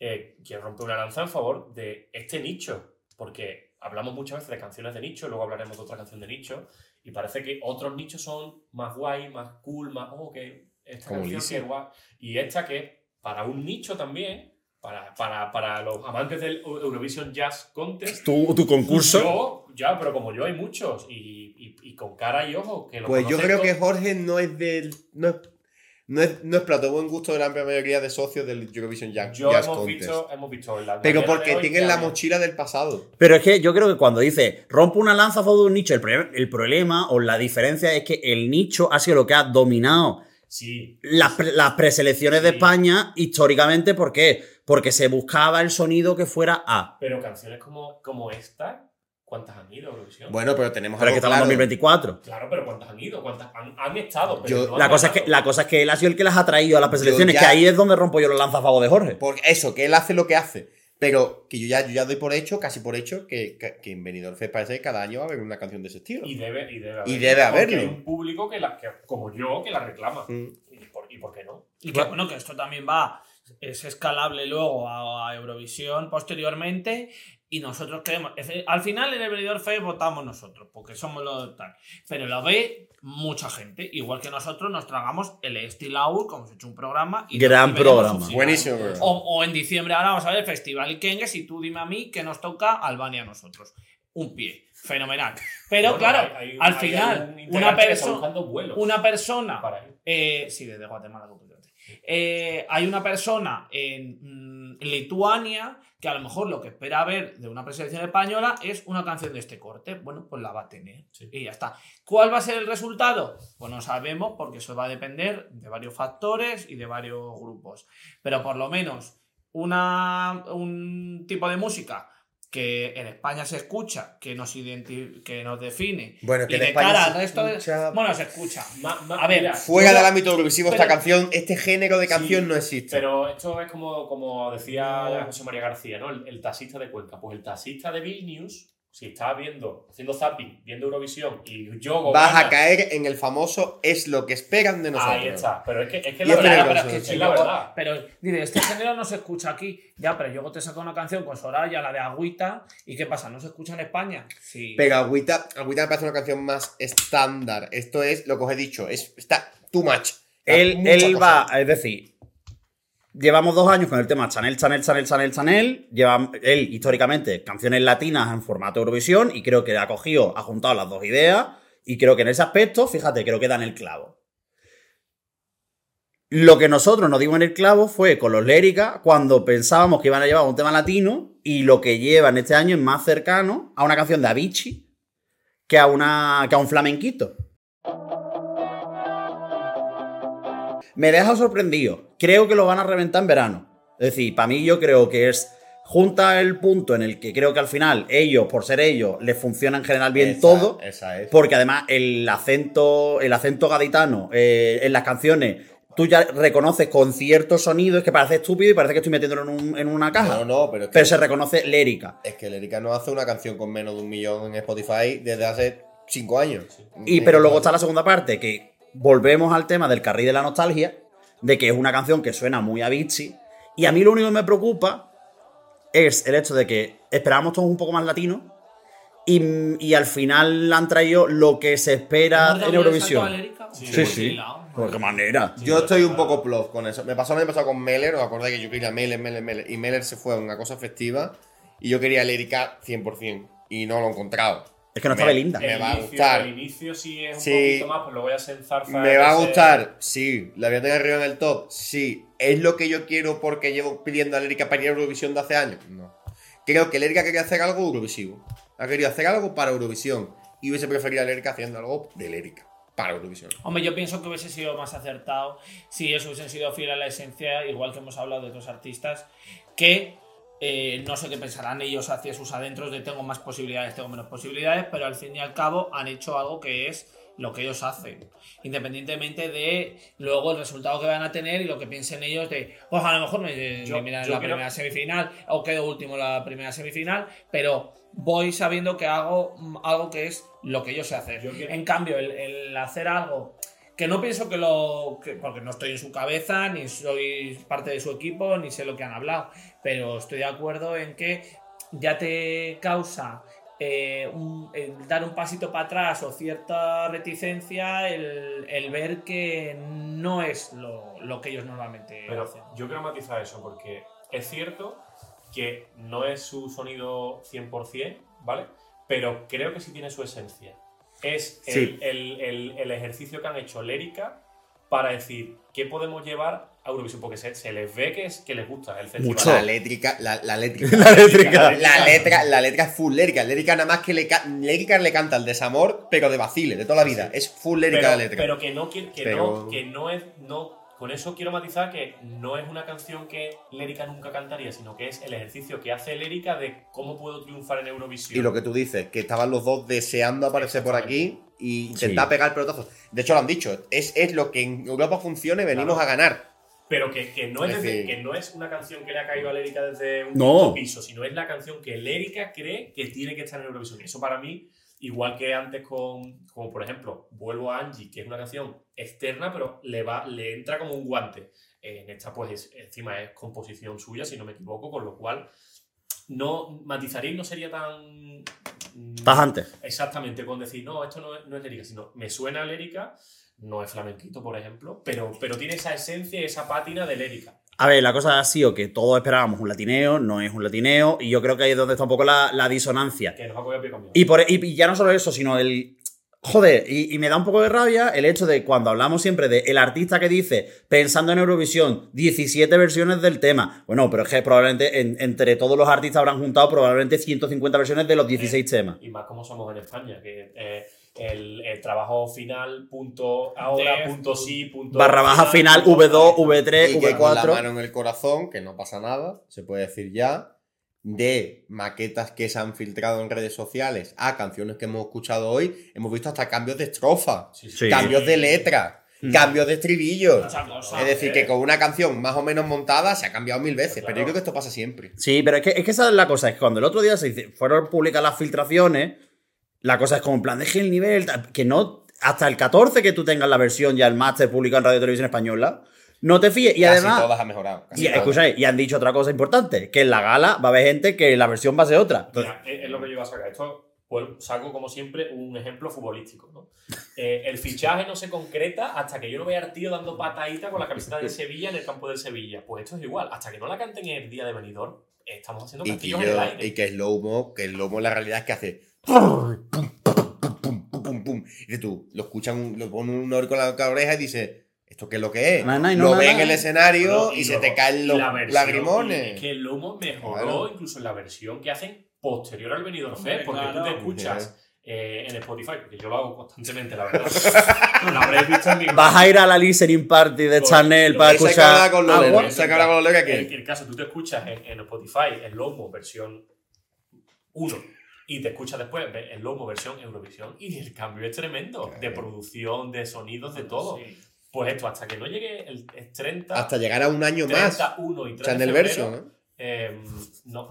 eh, quiero romper una lanza en favor de este nicho. Porque hablamos muchas veces de canciones de nicho, luego hablaremos de otra canción de nicho. Y parece que otros nichos son más guay, más cool, más. Oh, que esta Como canción que es guay. Y esta que, para un nicho también, para, para, para los amantes del Eurovision Jazz Contest. Tu, tu concurso. Yo, ya, pero como yo hay muchos. Y, y- y con cara y ojo. Que lo Pues yo creo que. Jorge no es del. No es, no es, no es plato buen gusto de la amplia mayoría de socios del Eurovision Jazz, Yo Jazz hemos Contest. visto, hemos visto la Pero porque tienen la mochila del pasado. Pero es que yo creo que cuando dice rompe una lanza a favor de un nicho, el, el problema o la diferencia es que el nicho ha sido lo que ha dominado Sí. las, pre- las preselecciones de. España históricamente. ¿Por qué? Porque se buscaba el sonido que fuera A. Pero canciones como, como esta, ¿cuántas han ido a Eurovisión? Bueno, pero tenemos Pero es que algo estamos en claro. 2024. Claro, pero ¿cuántas han ido? ¿Cuántas han, han estado? Pero Yo- no han La cosa, es que, la cosa es que él ha sido el que las ha traído a las preselecciones, ya- que ahí es donde rompo yo los lanza a favor de Jorge. Porque eso, que él hace lo que hace. Pero que yo ya, yo ya doy por hecho, casi por hecho, que, que, que en Benidorm Fest parece que cada año va a haber una canción de ese estilo. Y debe, y debe Y haberlo, debe porque haberlo. Hay un público que, la, que, como yo, que la reclama. Mm. ¿Y, por, ¿Y por qué no? Y que bueno, que esto también va, es escalable luego a, a Eurovisión posteriormente. Y nosotros queremos. al final en el Benidorm Fest votamos nosotros, porque somos los tal. Pero lo ve mucha gente. Igual que nosotros nos tragamos el Estilaur, como hemos hecho un programa. Y Gran programa. Buenísimo. O, o en diciembre ahora vamos a ver el Festival Ikengues y tú dime a mí que nos toca Albania a nosotros. Un pie. Fenomenal. Pero Bueno, claro, hay- hay- al hay final, una, integrante que está perso- buscando vuelos una persona eh, sí, desde Guatemala. Eh, hay una persona en mm, Lituania que a lo mejor lo que espera ver de una preselección española es una canción de este corte. Bueno, pues la va a tener. Sí. Y ya está. ¿Cuál va a ser el resultado? Pues no sabemos porque eso va a depender de varios factores y de varios grupos. Pero por lo menos una, un tipo de música que en España se escucha, que nos, identi- que nos define. Bueno, que y en de España cara se al resto de... escucha- Bueno, se escucha. Ma- ma- A ver, mira, Fuera Yo- del ámbito eurovisivo, esta canción, este género de canción Sí, no existe. Pero esto es como, como decía José María García, ¿no? El, el taxista de Cuenca. Pues el taxista de Vilnius, si está viendo, haciendo zapping, viendo Eurovisión y yo Vas a caer en el famoso es lo que esperan de nosotros. Ahí está. Pero es que es, que la verdad, pero es, que sí. es la verdad. Pero dice, este género no se escucha aquí. Ya, pero yo te saco una canción con Soraya, la de Agüita, ¿y qué pasa? ¿No se escucha en España? Sí. Pero Agüita, Agüita me parece una canción más estándar. Esto es lo que os he dicho. Es, está too much. Él, él va, es decir, llevamos dos años con el tema Chanel, Chanel, Chanel, Chanel, Chanel. Lleva él, históricamente, canciones latinas en formato Eurovisión y creo que ha cogido, ha juntado las dos ideas y creo que en ese aspecto, fíjate, creo que dan el clavo. Lo que nosotros nos dimos en el clavo fue con los Lérica cuando pensábamos que iban a llevar un tema latino y lo que llevan este año es más cercano a una canción de Avicii que a, una, que a un flamenquito. Me deja sorprendido. Creo que lo van a reventar en verano. Es decir, para mí yo creo que es junta el punto en el que creo que al final ellos, por ser ellos, les funciona en general bien Esa- todo. Esa es. Porque además el acento, el acento gaditano eh, en las canciones, tú ya reconoces con ciertos sonidos que parece estúpido y parece que estoy metiéndolo en, un- en una caja. No, no, pero es que, Pero se reconoce lérica. es que el Erika no hace una canción con menos de un millón en Spotify desde hace cinco años. Y pero luego está la segunda parte, que volvemos al tema del carril de la nostalgia, de que es una canción que suena muy a Avicii. Y a mí lo único que me preocupa es el hecho de que esperábamos todos un poco más latino. Y, y al final han traído lo que se espera ¿Hemos dado en Eurovisión. Sí, Pues sí. la- ¿De qué manera? Yo estoy un poco plof con eso. Me pasó año pasado con Meller, os acordáis que yo quería Meller, Meller, Meller. Y Meller se fue a una cosa festiva. Y yo quería Lérica 100%. Y no lo he encontrado. Es que no estaba Me- linda. me va a gustar. El inicio sí es un Sí. poquito más, pues luego ya se enzarza. ¿Me va a ese- gustar? Sí. ¿La voy a tener arriba en el top? Sí. ¿Es lo que yo quiero porque llevo pidiendo a Lérica para ir a Eurovisión de hace años? No. Creo que Lérica quería hacer algo Eurovisivo. Ha querido hacer algo para Eurovisión. Y hubiese preferido a Lérica haciendo algo de Lérica. Para Eurovisión. Hombre, yo pienso que hubiese sido más acertado si eso hubiesen sido fiel a la esencia, igual que hemos hablado de otros artistas, que eh, no sé qué pensarán ellos hacia sus adentros de tengo más posibilidades, tengo menos posibilidades, pero al fin y al cabo han hecho algo que es lo que ellos hacen, independientemente de luego el resultado que van a tener y lo que piensen ellos de, pues a lo mejor me Yo- yo la primera semifinal o quedo último en la primera semifinal, pero voy sabiendo que hago mm, algo que es lo que yo sé hacer. Yo En cambio, el, el hacer algo que no pienso que lo. que- porque no estoy en su cabeza, ni soy parte de su equipo, ni sé lo que han hablado. Pero estoy de acuerdo en que ya te causa eh, un- el dar un pasito para atrás o cierta reticencia el, el ver que no es lo, lo que ellos normalmente Pero hacen. yo quiero matizar eso porque es cierto que no es su sonido 100%, ¿vale? Pero creo que sí tiene su esencia. Es el, Sí. el- el- el ejercicio que han hecho Lérica para decir qué podemos llevar a Eurovisión, porque se, se les ve que, es, que les gusta el festival. Mucho. La létrica, la, la. (laughs) La létrica. La letra, la letra es full lérica. Lérica nada más que le, ca- lérica le canta el desamor, pero de vacile, de toda la vida. Es full lérica pero, la letra. pero que no que Pero- no que no es no con eso quiero matizar que no es una canción que Lérica nunca cantaría sino que es el ejercicio que hace Lérica de cómo puedo triunfar en Eurovisión Y lo que tú dices, que estaban los dos deseando aparecer por aquí y intentar Sí. pegar pelotazos. De hecho, lo han dicho, es, es lo que en Europa funcione, venimos Claro. a ganar. pero que, que no es Es desde- decir- que no es una canción que le ha caído a Lérica desde un No. piso sino es la canción que Lérica cree que tiene que estar en Eurovisión eso para mí igual que antes con como por ejemplo vuelvo a Angie que es una canción externa pero le va le entra como un guante en esta pues es- encima es composición suya si no me equivoco con lo cual no matizaría y no sería tan mm, Tajante. exactamente con decir no esto no es, no es lírica sino me suena a lírica no es flamenquito por ejemplo pero pero tiene esa esencia esa pátina de lírica A ver, la cosa ha sido que todos esperábamos un latineo, no es un latineo, y yo creo que ahí es donde está un poco la, la disonancia. que nos ha con miedo. Y, por, y, y ya no solo eso, sino el. Joder, y, y me da un poco de rabia el hecho de cuando hablamos siempre de el artista que dice, pensando en Eurovisión, 17 versiones del tema. Bueno, pero es que probablemente en- entre todos los artistas habrán juntado probablemente 150 versiones de los 16 temas. y más como somos en España que eh, el, el trabajo final punto ahora Def, punto sí punto Barra baja final, punto V2, tal. V3, y que con la V4. mano en el corazón, que no pasa nada, se puede decir ya, de maquetas que se han filtrado en redes sociales a canciones que hemos escuchado hoy, hemos visto hasta cambios de estrofa, Sí, sí. Sí. cambios de letra, Mm. cambios de cosa, Es decir, eh. que con una canción más o menos montada se ha cambiado mil veces, pero yo creo que esto pasa siempre. Sí, pero es que, es que esa es la cosa, es que cuando el otro día se fueron públicas las filtraciones, la cosa es como en plan, deje el nivel, que no, hasta el 14 que tú tengas la versión ya el máster publicado en Radio y Televisión Española, no te fíes. Y casi además, todas han mejorado. casi y, todas. escucháis, y han dicho otra cosa importante, que en la gala va a haber gente que la versión va a ser otra. Entonces, Mira, es, es lo que yo iba a sacar. Esto pues, saco, como siempre, un ejemplo futbolístico. ¿no? Eh, el fichaje no se concreta hasta que yo no vea al tío dando patadita con la camiseta de Sevilla en el campo del Sevilla. Pues esto es igual. Hasta que no la canten el día de Benidorm, eh, estamos haciendo castillos en el aire. y que el lomo, que el lomo la realidad es que hace. Pum, pum, pum, pum, pum, pum. Y tú, lo escuchan, lo ponen un con la, oreja y dice, ¿esto qué es lo que es? No, lo ven na. en el escenario y, se luego, te caen los la versión- lagrimones. Es que el Lomo mejoró Claro. incluso en la versión que hacen posterior al Hombre, Fest, porque tú te escuchas eh, en Spotify, porque yo lo hago constantemente, la verdad. (laughs) lo habréis visto en mi (laughs) vas a ir a la listening party de Con- Chanel para que escuchar con que habla con los leones El, aquí. el caso, tú te escuchas en, en Spotify el Lomo versión 1 y te escuchas después el Lomo versión Eurovisión y el cambio es tremendo de producción, de sonidos, de todo. Sí. Pues esto, hasta que no llegue el, el 30, Hasta llegar a un año más. 31 y 3 de Chanel febrero, version, ¿no? eh, no.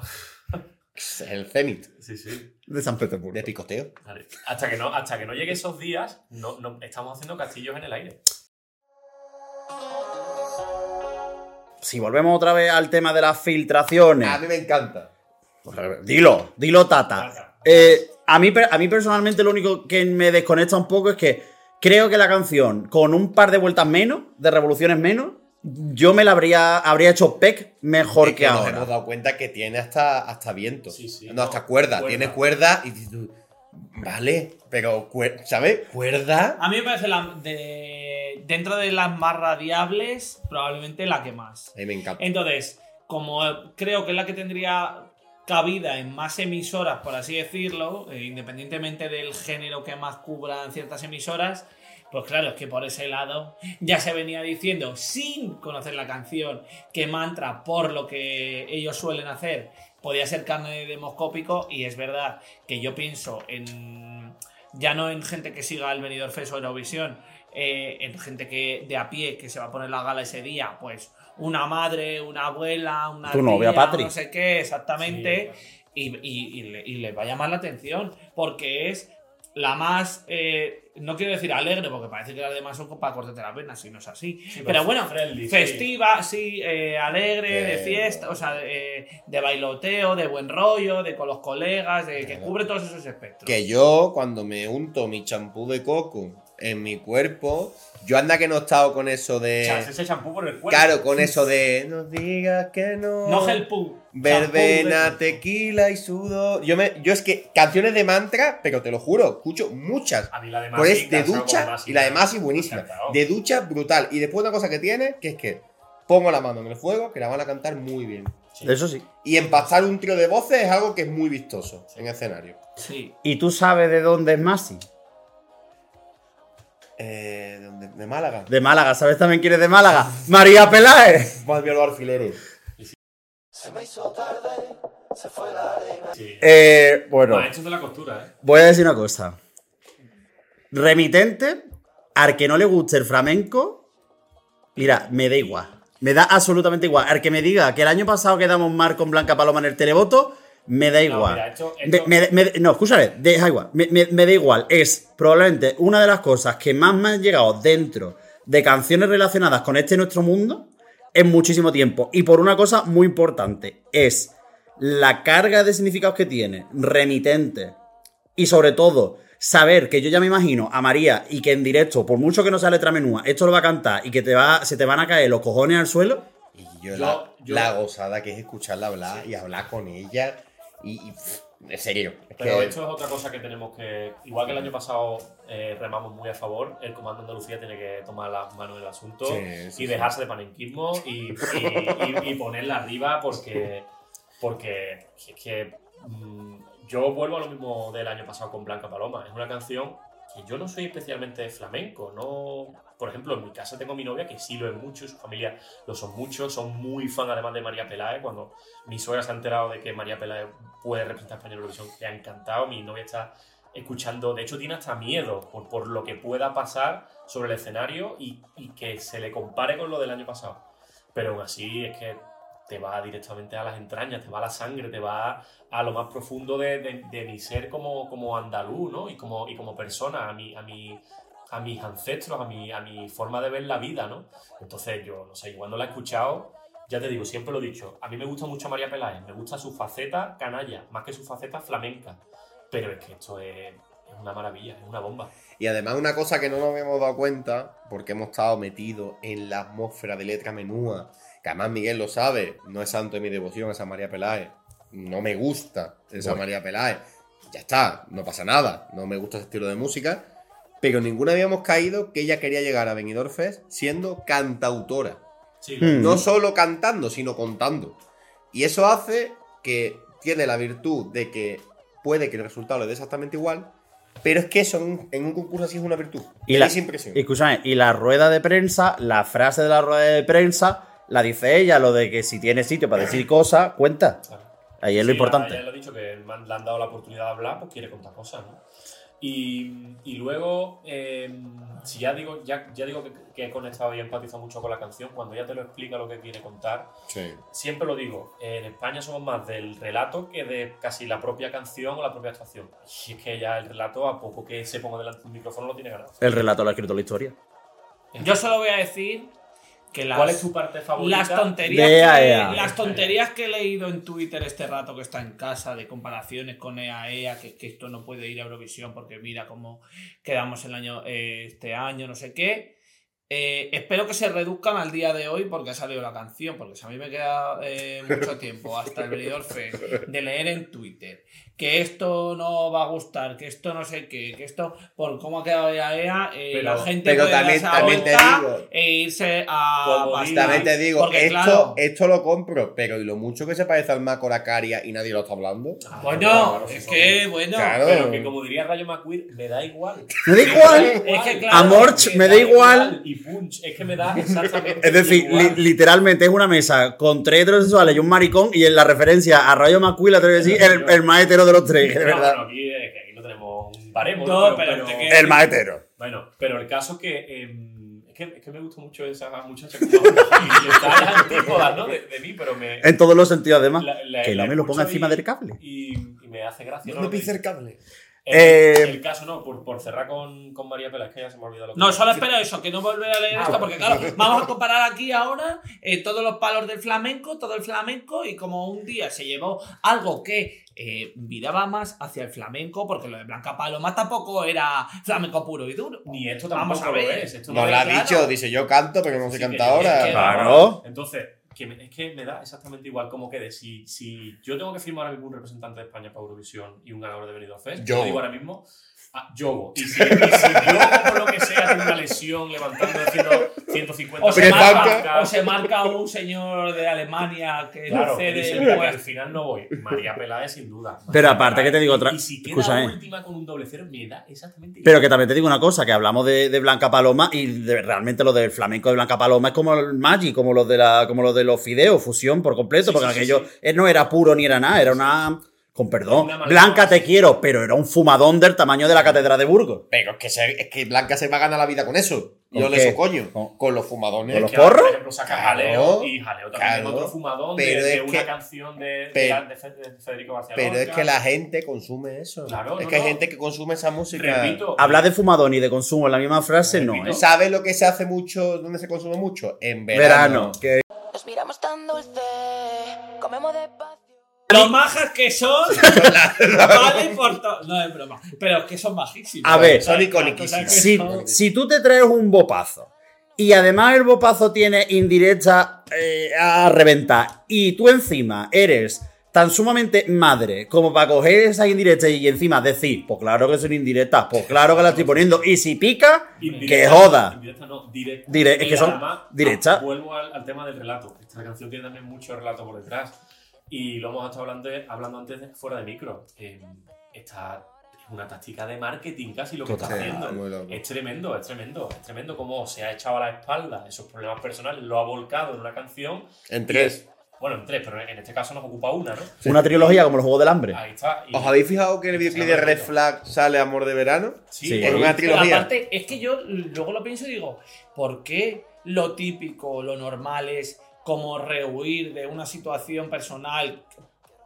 El cenit Sí, sí. De San Petersburgo. de picoteo. Vale. Hasta que no, hasta que no llegue esos días, no, no, estamos haciendo castillos en el aire. Si volvemos otra vez al tema de las filtraciones. A mí me encanta. Dilo, dilo, Tata. Eh, a, mí, a mí personalmente lo único que me desconecta un poco es que creo que la canción, con un par de vueltas menos, de revoluciones menos, yo me la habría, habría hecho pec mejor Es que, nos ahora. hemos dado cuenta que tiene hasta, hasta viento. Sí, sí. No, hasta cuerda. Cuerda. Tiene cuerda y dices tú, Vale, pero, cuer- ¿sabes? Cuerda. A mí me parece la de, dentro de las más radiables, probablemente la que más. A mí me encanta. Entonces, como creo que es la que tendría cabida en más emisoras, por así decirlo, eh, independientemente del género que más cubran ciertas emisoras, pues claro, es que por ese lado ya se venía diciendo, sin conocer la canción, que Mantra, por lo que ellos suelen hacer, podía ser carne de demoscópico, y es verdad que yo pienso en... Ya no en gente que siga el venidor Fest o Eurovisión, eh, en gente que de a pie que se va a poner la gala ese día, pues una madre, una abuela, una Tu novia, tía, Patri. no sé qué, exactamente, Sí, y, y- y le, y le va a llamar la atención, porque es la más, eh, no quiero decir alegre, porque parece que las demás son para cortarte las venas, si no es así, Sí, pero bueno, friendly, festiva, sí, eh, alegre, de fiesta, o sea, de, de bailoteo, de buen rollo, de con los colegas, de que cubre todos esos espectros. Que yo, cuando me unto mi champú de coco en mi cuerpo, yo anda que no he estado con eso de. ese champú por el cuerpo. Claro, con eso de. No digas que no. No gel poo. Verbena, shampoo de- tequila y sudor. Yo, me, yo es que canciones de mantra, pero te lo juro, escucho muchas. A mí la de Masi, es de ducha y la de Masi buenísima. De ducha brutal. Y después una cosa que tiene, que es que pongo la mano en el fuego, que la van a cantar muy bien. Sí. Eso sí. Y empastar un trío de voces es algo que es muy vistoso en escenario. Sí. ¿Y tú sabes de dónde es Masi? Eh, ¿de, dónde? ¿De Málaga? De Málaga. ¿Sabes también quién es de Málaga? María Peláez. Más bien los alfileres. Sí. Eh, bueno, Maestros de la costura, ¿eh? voy a decir una cosa. Remitente, al que no le guste el flamenco, mira, me da igual. Me da absolutamente igual. Al que me diga que el año pasado quedamos mal con Blanca Paloma en el televoto, me da igual. mira, esto- Me- esto- me- me- no, escúchame, deja igual. Me, me- me da igual. Es probablemente una de las cosas que más me han llegado dentro de canciones relacionadas con este nuestro mundo en muchísimo tiempo. Y por una cosa muy importante, es la carga de significados que tiene, remitente, y sobre todo, saber que yo ya me imagino a María y que en directo, por mucho que no sea letra menúa, esto lo va a cantar y que te va, se te van a caer los cojones al suelo. Y yo, Yo- la, yo- la gozada que es escucharla hablar y hablar con ella. Y, y, pff, en serio. es Pero que- esto es otra cosa que tenemos que. Igual que el año pasado eh, remamos muy a favor, el Comando Andalucía tiene que tomar las manos en el asunto Sí, sí, y sí. dejarse de panenquismo y, y- y- y ponerla arriba porque. Porque es que. mm, yo vuelvo a lo mismo del año pasado con Blanca Paloma. Es una canción que yo no soy especialmente flamenco. No. Por ejemplo, en mi casa tengo a mi novia que sí lo es mucho, su familia lo son mucho, son muy fan además de María Peláez. Cuando mi suegra se ha enterado de que María Peláez puede representar a España en Eurovisión, le ha encantado. Mi novia está escuchando, de hecho tiene hasta miedo por, por lo que pueda pasar sobre el escenario y, y que se le compare con lo del año pasado. Pero aún así es que te va directamente a las entrañas, te va a la sangre, te va a lo más profundo de, de- de mi ser como, como andaluz, ¿no? Y como, y como persona, a mi, a mi, a mis ancestros, a mi, a mi forma de ver la vida, ¿no? Entonces yo, no sé, cuando la he escuchado, ya te digo, siempre lo he dicho, a mí me gusta mucho María Peláez, me gusta su faceta canalla, más que su faceta flamenca, pero es que esto es, es una maravilla, es una bomba. Y además una cosa que no nos habíamos dado cuenta, porque hemos estado metidos en la atmósfera de letra menúa, que además Miguel lo sabe, no es santo de mi devoción esa María Peláez, no me gusta esa Bueno. María Peláez, ya está, no pasa nada, no me gusta ese estilo de música, pero ninguna habíamos caído que ella quería llegar a Benidorm Fest siendo cantautora. Sí, Hmm. No solo cantando, sino contando. Y eso hace que tiene la virtud de que puede que el resultado le dé exactamente igual, pero es que eso en un, en un concurso así es una virtud. Y la- la impresión. Y escúchame, y la rueda de prensa, la frase de la rueda de prensa, la dice ella, lo de que si tiene sitio para decir cosas, cuenta. Ahí es lo Sí, importante. Ya, ya lo he dicho, que le han le han dado la oportunidad de hablar, pues quiere contar cosas, ¿no? Y, y luego, eh, si ya digo, ya, ya digo que, que he conectado y empatizado mucho con la canción, cuando ya te lo explica lo que quiere contar, Sí. siempre lo digo, en España somos más del relato que de casi la propia canción o la propia actuación. Y es que ya el relato, a poco que se ponga delante de un micrófono, lo tiene ganado. El relato lo ha escrito la historia. Yo solo voy a decir que las, ¿Cuál es tu parte favorita? las tonterías, De que, EA. las tonterías que he leído en Twitter este rato que está en casa de comparaciones con EAEA, que, que esto no puede ir a Eurovisión porque mira cómo quedamos el año, eh, este año, no sé qué. Eh, espero que se reduzcan al día de hoy porque ha salido la canción, porque si a mí me queda eh, mucho tiempo hasta el venidor fe de leer en Twitter que esto no va a gustar, que esto no sé qué, que esto por cómo ha quedado EAEA, eh, Pero- la gente pero puede también- darse la también te digo- e irse a Basila. También te digo, Porque, esto, claro, esto lo compro, pero ¿y lo mucho que se parece al Maco Caria y nadie lo está hablando? Ah, Bueno, es que, bueno. Claro. Pero que como diría Rayo McQueen, me da igual. Me da igual. Es que, claro, Amorch, me da igual. Y Punch, es que me da exactamente Es decir, li- literalmente es una mesa con tres heterosexuales y un maricón y en la referencia a Rayo McQueen la tengo que decir el, el más hetero de los tres, de No, verdad. bueno, aquí, es que aquí no tenemos un baremo, No, El más hetero. Bueno, pero el caso que. em, es que, es que me gustó mucho esa muchacha como (laughs) y está a las antípodas, ¿no? De, de mí, pero me. En todos los sentidos, además. la- la- que la no me lo ponga encima y- del cable. Y, y me hace gracia. No ¿no? me pise el cable. El, Eh, el caso, no, por, por cerrar con, con María Pela, es que ya se me ha olvidado lo que No, solo espero eso, que no volver a leer Ah, esto, porque claro, (laughs) vamos a comparar aquí ahora eh, todos los palos del flamenco, todo el flamenco, y como un día se llevó algo que eh, viraba más hacia el flamenco, porque lo de Blanca Paloma tampoco era flamenco puro y duro. Ni esto Vamos tampoco a ver. lo es. Esto Nos no lo ha claro. dicho, dice yo canto, pero no se Sí, ahora. que- Claro. Entonces, que me- es que me da exactamente igual como quede. Si, si yo tengo que firmar a algún representante de España para Eurovisión y un ganador de Benidorm Fest, yo digo ahora mismo, ah, Yogo. Y si, y si Yogo, por lo que sea, tiene una lesión levantando haciendo 150 O se, marca, o se marca un señor de Alemania que Claro, dice, el que al puesto. final no voy. María Peláez, sin duda. Pero María aparte que te digo otra- Y si queda escúchame. última con un doble cero, me da exactamente Pero que también te digo una cosa, que hablamos de, de Blanca Paloma y de- realmente lo del flamenco de Blanca Paloma es como el Maggi, como los de la, como los de los fideos, fusión por completo, Sí, porque sí, aquello sí. eh, no era puro ni era nada, era una. Con perdón. Blanca te quiero, pero era un fumadón del tamaño de la catedral de Burgos. Pero es que, se- es que Blanca se va a ganar la vida con eso. ¿Con Yo le so coño. ¿Con- Con los fumadones. con los porros? Por ejemplo, saca Claro, Jaleo y Jaleo también claro. es otro fumadón de, Pero de es una que- canción de, de- pero- de de Federico García Pero es que la gente consume eso. Claro, es no, que hay no. gente que consume esa música. Repito, Hablar de fumadón y de consumo en la misma frase, no. ¿eh? ¿Sabes lo que se hace mucho? ¿Dónde se consume mucho? En verano. Verano. Que Nos miramos tan dulce, comemos despacio. Lo majas que son, (laughs) vale por todo. No es broma, pero es que son majísimos. A ver, son que si, si tú te traes un bopazo y además el bopazo tiene indirecta eh, a reventar y tú encima eres tan sumamente madre como para coger esas indirectas y encima decir, pues claro que son indirectas, pues claro que las estoy poniendo y si pica, que indirecta- joda. Indirecta no, directa. Dire- es que son además, directas. ah, Vuelvo al, al tema del relato. Esta canción tiene también mucho relato por detrás. Y lo hemos estado hablando, hablando antes de- fuera de micro. Eh, esta es una táctica de marketing casi lo que está haciendo. loco. Es tremendo, es tremendo, es tremendo cómo se ha echado a la espalda esos problemas personales, lo ha volcado en una canción. En tres. es- bueno, en tres, pero en este caso nos ocupa una, ¿no? una trilogía como los Juegos del Hambre. Ahí está. y- ¿Os habéis fijado que en el videoclip de Red. Flag sale Amor de Verano? Sí, Sí. Es una Pero trilogía. aparte, es que yo luego lo pienso y digo, ¿por qué lo típico, lo normal es como rehuir de una situación personal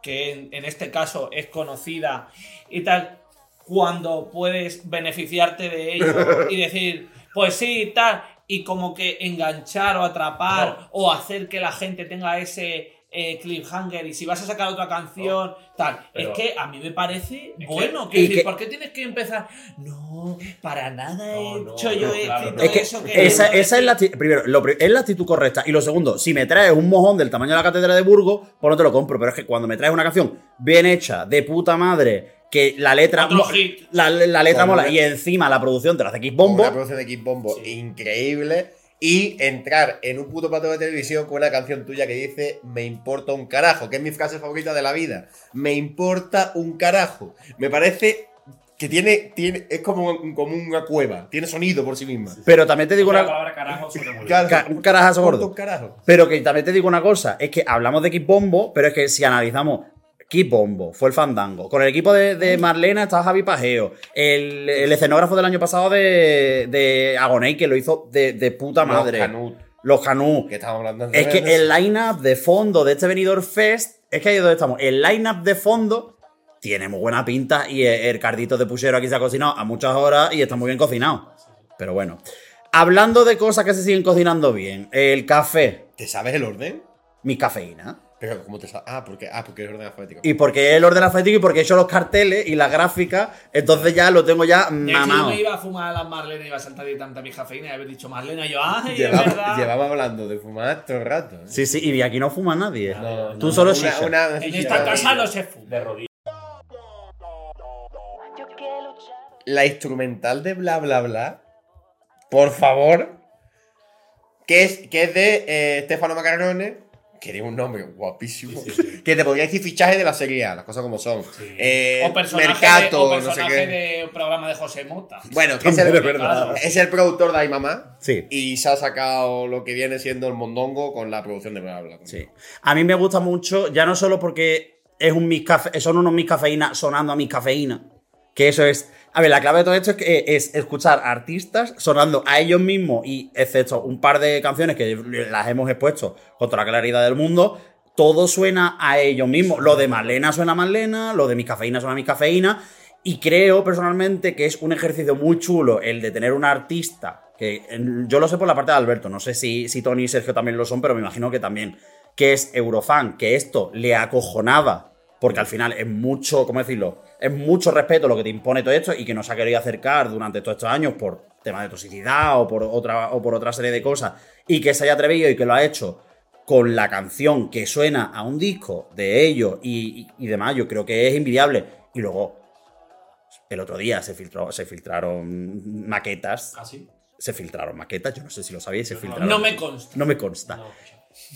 que en, en este caso es conocida y tal, cuando puedes beneficiarte de ello (laughs) y decir, pues sí, tal, y como que enganchar o atrapar No. o hacer que la gente tenga ese eh, cliffhanger y si vas a sacar otra canción, tal. Pero- es que a mí me parece Es que- bueno. quiero decir, que- ¿por qué tienes que empezar? No, para nada he No, hecho yo no, claro, Es que eso que esa, esa es la primero, lo es la actitud correcta. Y lo segundo, si me traes un mojón del tamaño de la catedral de Burgos, pues no te lo compro. Pero es que cuando me traes una canción bien hecha, de puta madre, que la letra. La, la letra Como mola una- y encima la producción te la hace X Bombo. bombo. Una producción de Kid Bombo Sí. increíble. Y entrar en un puto plato de televisión con una canción tuya que dice Me importa un carajo, que es mi frase favorita de la vida. Me importa un carajo. Me parece que tiene. tiene es como, un- como una cueva. Tiene sonido por sí misma. Pero también te digo la una. palabra carajo suena muy bien. Claro. ca- un carajazo Importa gordo. un carajo. Pero que también te digo una cosa, es que hablamos de X bombo, pero es que si analizamos Bombo, fue el Fandango. Con el equipo de, de Marlena estaba Javi Pajeo. El, el escenógrafo del año pasado de, de Agoney, que lo hizo de, de puta madre. Los Canut, Los Canú. que estamos hablando Es que el line-up de fondo de este Benidorm Fest, es que ahí es donde estamos. El line-up de fondo tiene muy buena pinta y el, el cardito de puchero aquí se ha cocinado a muchas horas y está muy bien cocinado. Pero bueno. Hablando de cosas que se siguen cocinando bien, el café, ¿Te sabes el orden? mi cafeína. Pero, ¿cómo te sabes? Ah, porque, ah, porque es orden alfabético. Y porque es el orden alfabético y porque he hecho los carteles y la gráfica, entonces ya lo tengo ya hecho, yo mamado. me iba a fumar a las Marlena y iba a saltar de tanta mi cafeína y haber dicho Marlena, y yo, ay, es Llevaba, verdad. llevaba hablando de fumar todo el rato. ¿eh? Sí, sí, y aquí no fuma nadie. No, Tú no, solo una- shisha. una- En esta casa no se fuma. De rodillas. La instrumental de bla bla bla. Por favor. Que es, que es de eh, Stefano Macarrone. Que tiene un nombre guapísimo. Sí, sí, sí. Que te podría decir fichaje de la serie A, las cosas como son. Sí. Eh, O personaje, Mercato, de, o no sé qué. de un programa de José Mota. Bueno, que es el, También es verdad. es el productor de Ay Mamá. Sí. Y se ha sacado lo que viene siendo el mondongo con la producción de bla bla bla. Sí. A mí me gusta mucho, ya no solo porque es un mis cafe- son unos mis cafeína sonando a mis cafeína, que eso es. A ver, la clave de todo esto es, que es escuchar artistas sonando a ellos mismos y, excepto un par de canciones que las hemos expuesto con toda la claridad del mundo, todo suena a ellos mismos. Lo de Marlena suena a Marlena, lo de mis cafeína suena a mis cafeína. Y creo personalmente que es un ejercicio muy chulo el de tener un artista, que yo lo sé por la parte de Alberto, no sé si, si Tony y Sergio también lo son, pero me imagino que también, que es Eurofan, que esto le acojonaba, porque al final es mucho, ¿cómo decirlo? Es mucho respeto lo que te impone todo esto y que nos ha querido acercar durante todos estos años por tema de toxicidad o por otra, o por otra serie de cosas, y que se haya atrevido y que lo ha hecho con la canción que suena a un disco de ellos y, y- y demás, yo creo que es envidiable. Y luego, el otro día se, filtró, se filtraron maquetas. ¿Así? Se filtraron maquetas, yo no sé si lo sabéis, se filtraron. No me consta. No me consta. No.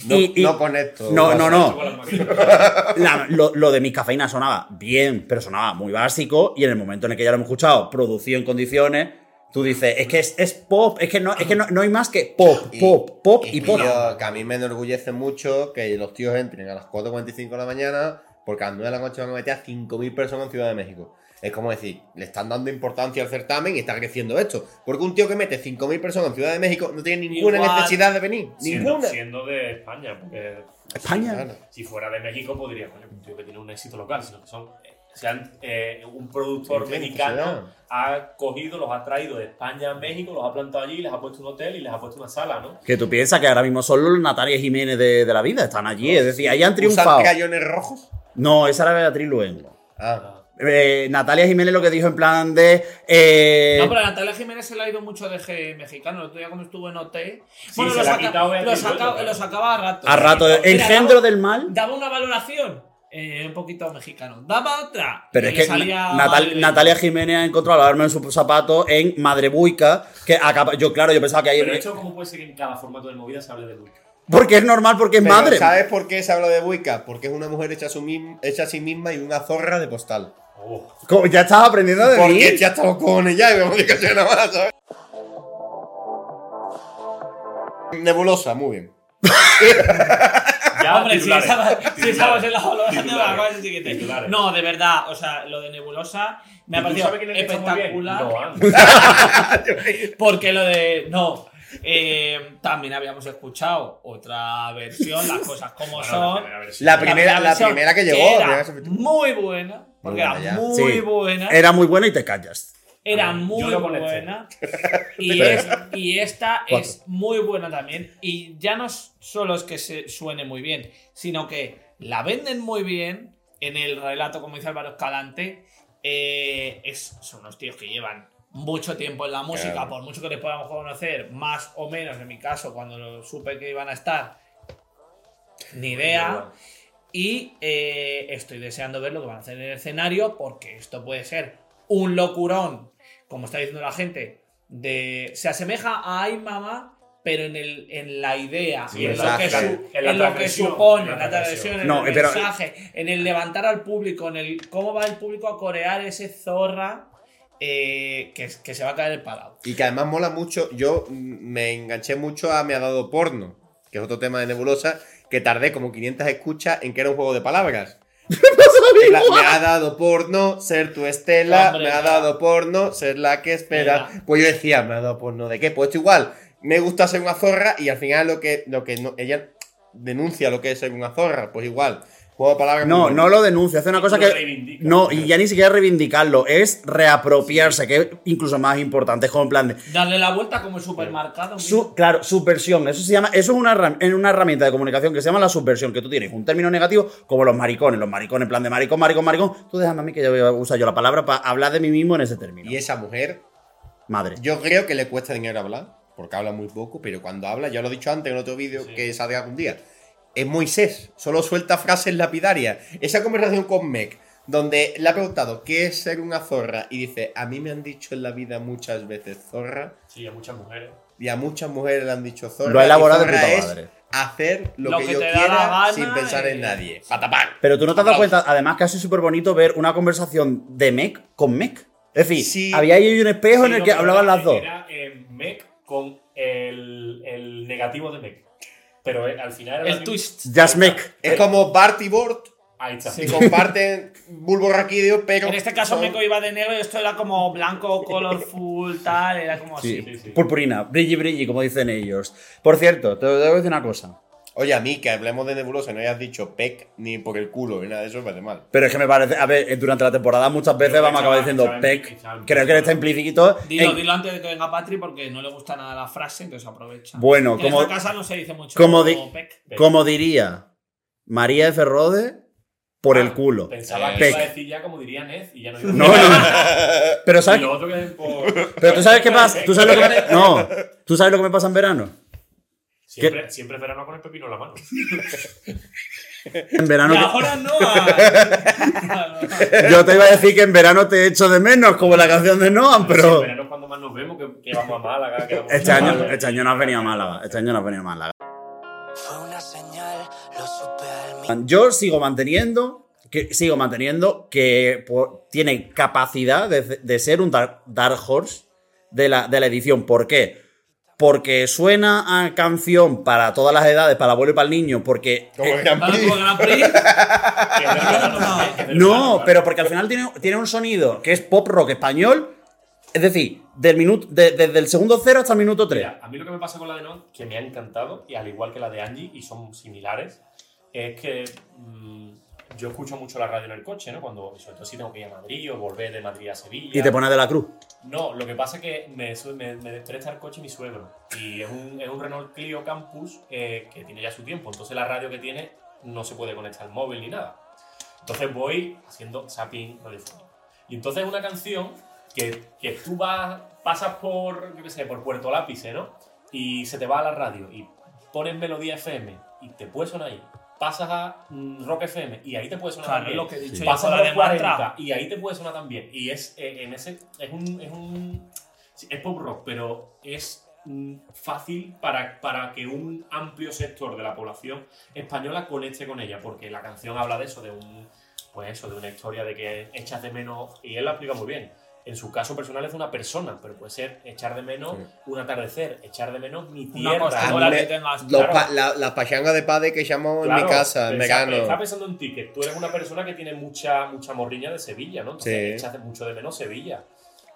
No, Y- y- no con esto. No, no, no. (laughs) La- lo, lo de mi cafeína sonaba bien, pero sonaba muy básico. Y en el momento en el que ya lo hemos escuchado, producido en condiciones, tú dices, es que es, es pop, es que no, es que no, no hay más que pop, Y- pop, pop y, Y pop. yo- que a mí me enorgullece mucho que los tíos entren a las 4.45 de la mañana porque a las 9 de la noche van a meter a 5.000 personas en Ciudad de México. Es como decir, le están dando importancia al certamen y está creciendo esto. Porque un tío que mete 5.000 personas en Ciudad de México no tiene ninguna Igual. necesidad de venir. Siendo, Ninguna. siendo de España, porque España. Claro. si fuera de México podría, coño, un tío que tiene un éxito local, sino que son. eh, sean, eh, un productor Sí, mexicano ha cogido, los ha traído de España a México, los ha plantado allí, les ha puesto un hotel y les ha puesto una sala, ¿no? Que tú piensas que ahora mismo son los Natalia Jiménez de, de la vida, están allí, es decir, ahí han ¿Usan triunfado. crayones rojos? No, esa era Beatriz Luengo. Ah. Eh, Natalia Jiménez lo que dijo en plan de. eh, No, pero a Natalia Jiménez se le ha ido mucho de G mexicano. El otro día cuando estuvo en OT. se la ha quitado Beatriz lo, saca- Luengo, claro. lo sacaba a rato. a rato, Mira, engendro daba- del mal. Daba una valoración eh, un poquito mexicano. Daba otra. Pero es que Natal- de- Natalia Jiménez ha encontrado el arma en su zapato en Madre Buica, que acaba. Yo, claro, yo pensaba que ahí. Pero esto, ¿cómo puede ser que en cada formato de movida se hable de Luis? Porque es normal, porque es Pero, madre. ¿Sabes por qué se habla de Wicca? Porque es una mujer hecha a, su hecha a sí misma y una zorra de postal. Oh, Como Ya estás aprendiendo de mí. Porque ya estamos con ella y vemos que nada más, ¿sabes? Nebulosa, muy bien. (laughs) ya, Hombre, si titulares, estamos, si titulares, estamos en la valoración de la cosa chiquite. titulares. No, de verdad, o sea, lo de Nebulosa me ha ¿Y tú parecido sabes quién es que está muy bien? espectacular. Noah. (laughs) Porque lo de. No. eh, también habíamos escuchado otra versión, las cosas como Bueno, son. la primera versión. La primera, la versión primera que llegó. la era primera que se filtró. muy buena. Porque era muy Sí. buena. Era muy buena y te callas. Era Ah, muy buena. (laughs) Y, es- y esta es muy buena también. Y ya no solo es que se suene muy bien, sino que la venden muy bien en el relato, como dice Álvaro Escalante. eh, es, son unos tíos que llevan mucho tiempo en la música, Claro. por mucho que les podamos conocer, más o menos en mi caso, cuando lo supe que iban a estar, ni idea. Y eh, estoy deseando ver lo que van a hacer en el escenario porque esto puede ser un locurón, como está diciendo la gente, de se asemeja a Ay Mamá, pero en, el, en la idea, Sí, en, en lo que, claro, su- en la en lo que transgresión, supone, en la transgresión, en No, el pero- mensaje, en el levantar al público, en el cómo va el público a corear ese zorra eh, que, que se va a caer el parado. Y que además mola mucho. Yo me enganché mucho a Me ha dado porno, que es otro tema de Nebulosa, que tardé como 500 escuchas en que era un juego de palabras. (laughs) Me ha dado por no ser tu Estela, Hombre, me ha dado por no ser la que espera. Pues yo decía, me ha dado por no de qué. Pues esto igual, me gusta ser una zorra y al final lo que, lo que no- ella denuncia lo que es ser una zorra. Pues igual, juego de palabras. No, no lo denuncia, hace una cosa Lo que. reivindica. No, y ya ni siquiera reivindicarlo, es reapropiarse, que es incluso más importante. Es como en plan de. Darle la vuelta como el supermercado. Su- claro, subversión. Eso se llama. Eso es una, una herramienta de comunicación que se llama la subversión. Que tú tienes un término negativo como los maricones. Los maricones, en plan de maricón, maricón, maricón. Tú déjame a mí que yo voy a usar yo la palabra para hablar de mí mismo en ese término. Y esa mujer, Madre. yo creo que le cuesta dinero hablar, porque habla muy poco, pero cuando habla, ya lo he dicho antes en otro vídeo Sí. que saldrá algún día, es Moisés, solo suelta frases lapidarias. Esa conversación con Meg, donde le ha preguntado qué es ser una zorra, y dice, a mí me han dicho en la vida muchas veces zorra, Sí, a muchas mujeres. y a muchas mujeres le han dicho zorra. Lo ha elaborado de puta es madre. hacer lo, Lo que, que yo quiera sin pensar en nadie. ¡Patapán! Pero tú no te has dado cuenta, además, que ha sido súper bonito ver una conversación de Mec con Mec. Es decir, Sí. había ahí un espejo en el no, que hablaban las dos. Era eh, Mech con el, el negativo de Mech. Pero eh, al final El twist. Just Mec. Es como Bart y Bort, Ahí está. que comparten bulbo raquídeo, pero... En este caso son- Meco iba de negro y esto era como blanco, colorful, tal. Era como así. Sí, sí. Purpurina, brilli, brilli, como dicen ellos. Por cierto, te debo decir una cosa. Oye, a mí que hablemos de nebulosa y no hayas dicho pec ni por el culo ni nada de eso me parece mal. Pero es que me parece, a ver, durante la temporada muchas veces Pero vamos a acabar diciendo implícito. Creo que está implícito. Dilo, en- dilo antes de que venga Patri porque no le gusta nada la frase, entonces aprovecha. Bueno, Que como- En casa no se dice mucho como di- pec. Como diría María de Ferrode, por el culo. Pensaba que iba a decir ya como diría Ned y ya no (laughs) iba a No, no. Pero Y ¿sabes, lo otro que es por... pero tú sabes qué (laughs) pasa. ¿Tú sabes lo que me, (laughs) no. ¿Tú sabes lo que me pasa en verano? Siempre, siempre verano con el pepino en la mano. En verano Y que- ahora no. (laughs) yo te iba a decir que en verano te echo de menos, como la canción de Noam, pero en verano es cuando más nos vemos, que, que vamos a Málaga. Que vamos este a año, Málaga. este año no has venido a Málaga. Este año no has venido a Málaga. Fue una señal, lo supe al Yo sigo manteniendo que sigo manteniendo que tiene capacidad de, de ser un dar- Dark Horse de la, de la edición. ¿Por qué? Porque suena a canción para todas las edades, para el abuelo y para el niño, porque... Como el Grand Prix. (laughs) No, pero porque al final tiene, tiene un sonido que es pop rock español, es decir, del minuto, de- desde el segundo cero hasta el minuto 3. Mira, a mí lo que me pasa con la de Non, que me ha encantado, y al igual que la de Angie, y son similares, es que mm, yo escucho mucho la radio en el coche, ¿no? Cuando, sobre todo si tengo que ir a Madrid o volver de Madrid a Sevilla. Y te pones de la cruz. No, lo que pasa es que me, me, me presta el coche mi suegro. Y es un, es un Renault Clio Campus eh, que tiene ya su tiempo. Entonces la radio que tiene no se puede conectar al móvil ni nada. Entonces voy haciendo zapping radiofónico. Y entonces es una canción que, que tú vas, pasas por, yo qué sé, por Puerto Lápice, ¿no? Y se te va a la radio y pones Melodía FM y te puede sonar ahí. Pasas a mm, Rock FM y ahí te puede sonar Claro, también. lo que he dicho yo Pasas a la los de 40 Mantra. y ahí te puede sonar también. Y es eh, en ese es un es un sí, es pop rock, pero es mm, fácil para, para que un amplio sector de la población española conecte con ella, porque la canción habla de eso, de un pues eso, de una historia de que echas de menos y él la explica muy bien. En su caso personal es una persona, pero puede ser echar de menos un atardecer, echar de menos mi tierra. que tengas. Claro. pa- la- las pachangas de padre que llamamos en mi casa en verano. Estaba pensando en ti, que tú eres una persona que tiene mucha, mucha morriña de Sevilla, ¿no? Entonces Sí. echas mucho de menos Sevilla.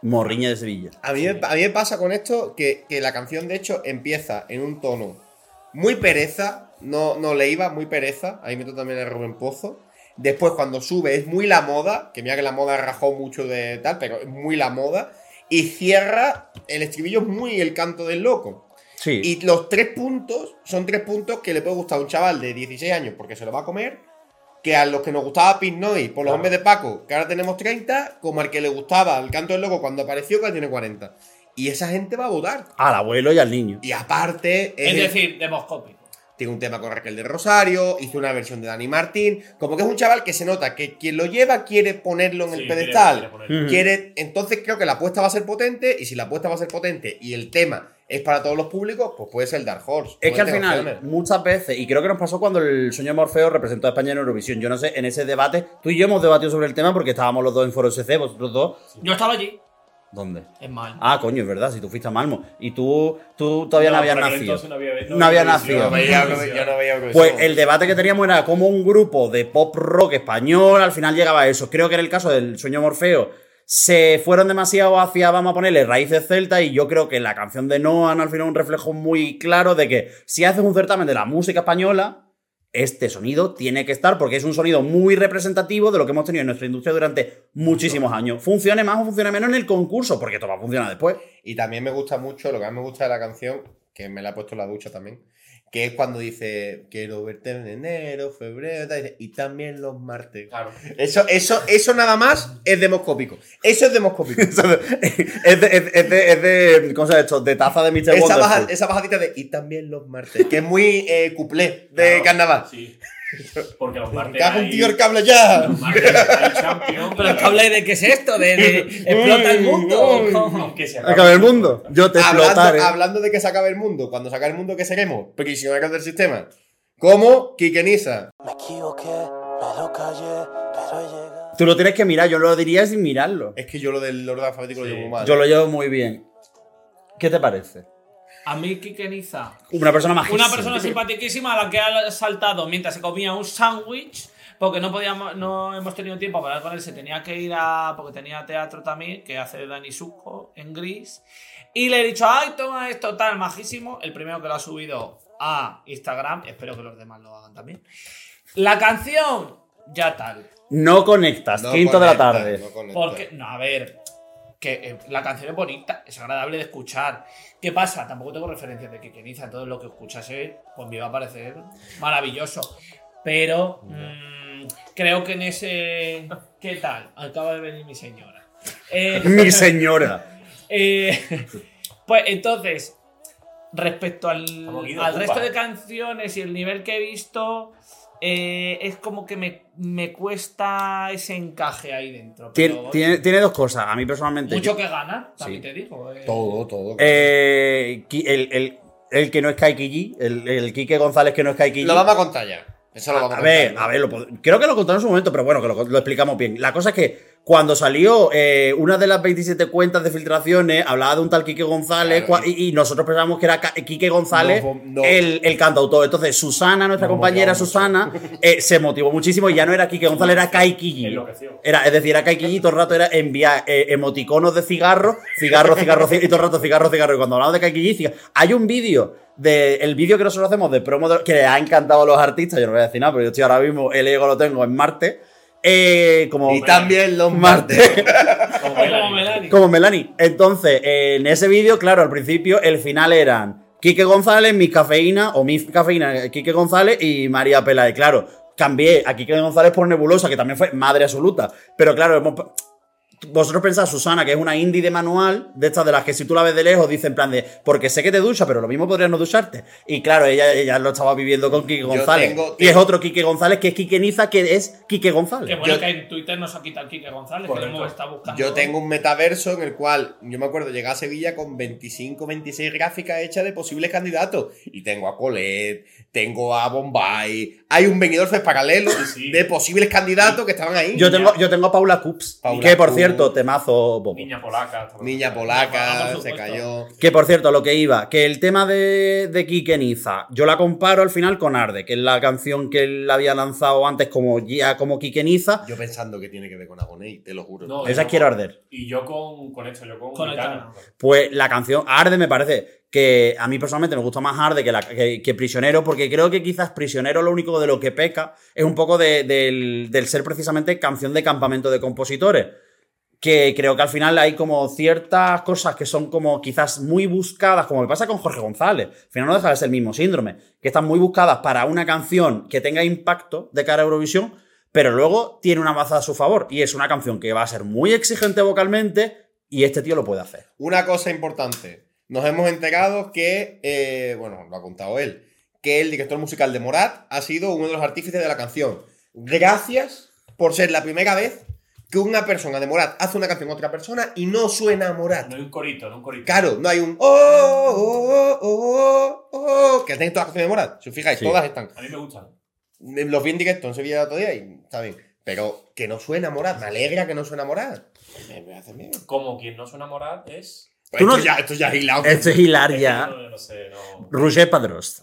Morriña de Sevilla. A mí, me, a mí me pasa con esto que, que la canción, de hecho, empieza en un tono muy pereza, no, no le iba, muy pereza. Ahí meto también a Rubén Pozo. Después, cuando sube, es muy la moda, que mira que la moda rajó mucho de tal, pero es muy la moda. Y cierra, el estribillo es muy el canto del loco. Sí. Y los tres puntos son tres puntos que le puede gustar a un chaval de 16 años porque se lo va a comer, que a los que nos gustaba Pink Noise por los Claro. hombres de Paco, que ahora tenemos 30, como al que le gustaba el canto del loco cuando apareció, que ahora tiene 40. Y esa gente va a votar. Al abuelo y al niño. Y aparte, es Es el- decir, demoscópico. Tiene un tema con Raquel de Rosario, hizo una versión de Dani Martín, como que es un chaval que se nota que quien lo lleva quiere ponerlo en Sí, el pedestal. quiere entonces creo que la apuesta va a ser potente y si la apuesta va a ser potente y el tema es para todos los públicos, pues puede ser Dark Horse. Es que al final, opciones. muchas veces, y creo que nos pasó cuando el sueño de Morfeo representó a España en Eurovisión. Yo no sé, en ese debate, tú y yo hemos debatido sobre el tema porque estábamos los dos en Foro SC, vosotros dos. Yo estaba allí. ¿Dónde? Es mal. Ah, coño, es verdad, si tú fuiste a Malmo. Y tú, tú todavía no, habías por aquel nacido. No había, No había Eurovisión. nacido. Yo no veía, yo no veía. Pues el debate que teníamos era como un grupo de pop rock español al final llegaba a eso. Creo que era el caso del Sueño Morfeo. Se fueron demasiado hacia, vamos a ponerle, raíces celtas y yo creo que la canción de Noan al final es un reflejo muy claro de que si haces un certamen de la música española, este sonido tiene que estar porque es un sonido muy representativo de lo que hemos tenido en nuestra industria durante muchísimos años. Funcione más o funcione menos en el concurso, porque esto va a funcionar después. Y también me gusta mucho, lo que más me gusta de la canción, que me la he puesto en la ducha también, que es cuando dice, quiero verte en enero, febrero, tal, dice, y también los martes. Claro. Eso, eso, eso nada más es demoscópico. Eso es demoscópico. (laughs) es, de, es, de, es, de, es de- ¿Cómo se llama esto? De taza de Mr. esa, baja- esa bajadita de, y también los martes, que es muy eh, cuplé de Claro, carnaval. Sí. (laughs) Porque los martes. ¡Cago un tío el cable ya! Los martes hay Champions. Pero el cable de qué es esto, de, de explota el mundo. ¿o cómo? Aunque se Acabe el mundo. Yo te explotaré. hablando, hablando de que se acabe el mundo, cuando se acabe el mundo, ¿qué seremos? Prisioneros del sistema. Como Kike Nisa. Me equivoqué, me lo callé, pero llega. Tú lo tienes que mirar, yo lo diría sin mirarlo. Es que yo lo del orden alfabético Sí. lo llevo mal. Yo lo llevo muy bien. ¿Qué te parece? A mí, Kike Niza, Una persona majísima. Una persona simpaticísima a la que ha saltado mientras se comía un sándwich. Porque no podíamos, no hemos tenido tiempo para hablar con él, se tenía que ir a. porque tenía teatro también, que hace Dani Suco en gris. Y le he dicho, ay, toma esto, tal, majísimo. El primero que lo ha subido a Instagram, espero que los demás lo hagan también. La canción, ya tal. No conectas, No quinto de la tarde. no. Porque, no, a ver, que eh, la canción es bonita, es agradable de escuchar. ¿Qué pasa? Tampoco tengo referencias de Kikeniza, todo lo que escuchase, pues me iba a parecer maravilloso. Pero mm, creo que en ese. ¿Qué tal? Acaba de venir mi señora. Eh, (laughs) Mi señora. (laughs) eh, pues entonces, respecto al, al resto de canciones y el nivel que he visto, eh, es como que me, me cuesta ese encaje ahí dentro. Tiene, pero tiene- tiene dos cosas. A mí personalmente. mucho que ganar, también Sí. te digo. eh. Todo, todo. Eh, el, el- el que no es Kaikiji, el, el Quique González que no es Kaikiji. Lo vamos a contar ya. Eso lo vamos a, A contar. ver, a ver, lo creo que lo contaron en su momento, pero bueno, que lo, lo explicamos bien. La cosa es que cuando salió eh, una de las 27 cuentas de filtraciones, hablaba de un tal Quique González Claro, y, y nosotros pensábamos que era Quique González No, no. El, el cantautor. Entonces, Susana, nuestra compañera. Susana, eh, se motivó muchísimo y ya no era Quique González, era Kaikiji. Enloqueció. Era, es decir, era Kaikiji y todo el rato era enviar eh, emoticonos de cigarro, cigarro, cigarro, ci- y todo el rato cigarro, cigarro. Y cuando hablamos de Kaikiji, cigarro- hay un vídeo, de, el vídeo que nosotros hacemos de promo de- que les ha encantado a los artistas, yo no voy a decir nada, pero yo estoy ahora mismo, el ego lo tengo en Marte, eh, como, Y también los Marte. martes. (laughs) Como Como Melanie. Como Melanie. Entonces, eh, en ese vídeo, claro, al principio el final eran Quique González, Miss Cafeína, o Miss Cafeína, Quique González y María Peláez. Claro, cambié a Quique González por Nebulosa, que también fue madre absoluta. Pero claro, hemos- vosotros pensáis, Susana, que es una indie de manual, de estas de las que si tú la ves de lejos, dice en plan de, porque sé que te ducha, pero lo mismo podrías no ducharte. Y claro, ella, ella lo estaba viviendo con Quique González. tengo- Y es otro Quique González, que es Quique Niza, que es Quique González. Qué bueno Yo- que en Twitter nos ha quitado Kike González, que hemos estado buscando. Yo tengo un metaverso en el cual, yo me acuerdo, llegué a Sevilla con 25, 26 gráficas hechas de posibles candidatos. Y tengo a Colette, tengo a Bombay. Hay un venidor Fest paralelo sí. de posibles candidatos que estaban ahí. Yo tengo, yo tengo a Paula Cups, Paula que por Cups. cierto, temazo Bobo. Niña polaca. Niña polaca, se cayó. Que por cierto, lo que iba, que el tema de, de Kike Niza, yo la comparo al final con Arde, que es la canción que él había lanzado antes como ya como Kike Niza. Yo pensando que tiene que ver con Agoney, te lo juro. No, Esa quiero arder. Y yo con, con esto, yo con, Con Gitana. Pues la canción Arde me parece que a mí personalmente me gusta más Arde que, la, que, que Prisionero, porque creo que quizás Prisionero lo único de lo que peca es un poco de- del, del ser precisamente canción de campamento de compositores. Que creo que al final hay como ciertas cosas que son como quizás muy buscadas, como me pasa con Jorge González. Al final no deja de ser el mismo síndrome, que están muy buscadas para una canción que tenga impacto de cara a Eurovisión, pero luego tiene una baza a su favor. Y es una canción que va a ser muy exigente vocalmente y este tío lo puede hacer. Una cosa importante. Nos hemos enterado que, eh, bueno, lo ha contado él, que el director musical de Morat ha sido uno de los artífices de la canción. Gracias por ser la primera vez que una persona de Morat hace una canción a otra persona y no suena a Morat. No hay un corito, no hay un corito. Claro, no hay un oh, oh, oh, oh, oh, que tienen todas las canciones de Morat. Si os fijáis, Sí. todas están. A mí me gustan. Los vi en directo en Sevilla el otro día y está bien. Pero que no suena Morad, me alegra que no suena Morad. Me, me hace miedo. Como quien no suena Morad es. Tú no- esto, ya, esto ya es hilado. Esto es hilar es ya. No, no sé, no. Roger Padrost.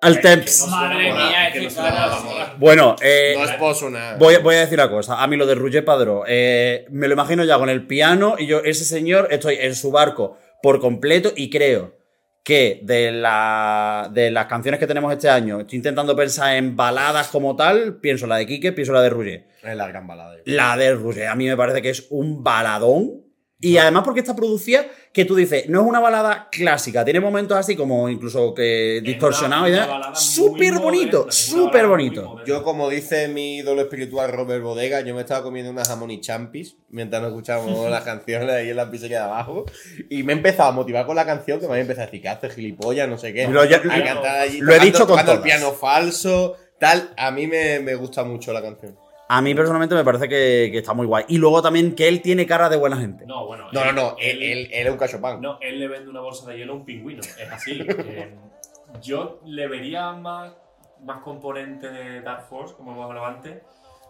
Al temps. Madre mía, que es no. Morad. Bueno, eh, No es por sonar. Voy, voy a decir una cosa. A mí lo de Roger Padró, eh, me lo imagino ya con el piano y yo, ese señor, estoy en su barco por completo y creo que de, la, de las canciones que tenemos este año, estoy intentando pensar en baladas como tal, pienso la de Quique, pienso la de Roger. Es la gran balada. La de Roger, a mí me parece que es un baladón. Y además porque está producida, que tú dices, no es una balada clásica, tiene momentos así como incluso que distorsionados y una demás. Súper bonito, una súper bonito. Yo, como dice mi ídolo espiritual Robert Bodega, yo me estaba comiendo unas jamón y champis mientras nos escuchábamos (laughs) las canciones ahí en la pizzería de abajo. Y me he empezado a motivar con la canción que me había empezado a decir que hace gilipollas, no sé qué. Lo- ya- a cantar allí, lo he dicho con tocando el piano falso, tal. A mí me, me gusta mucho la canción. A mí personalmente me parece que, que está muy guay. Y luego también que él tiene cara de buena gente. No, bueno. No, no, él- no, él, él, él es un cachopán. No, él le vende una bolsa de hielo a un pingüino. Es así. Eh, yo le vería más, más componente de Dark Force, como hemos hablado antes.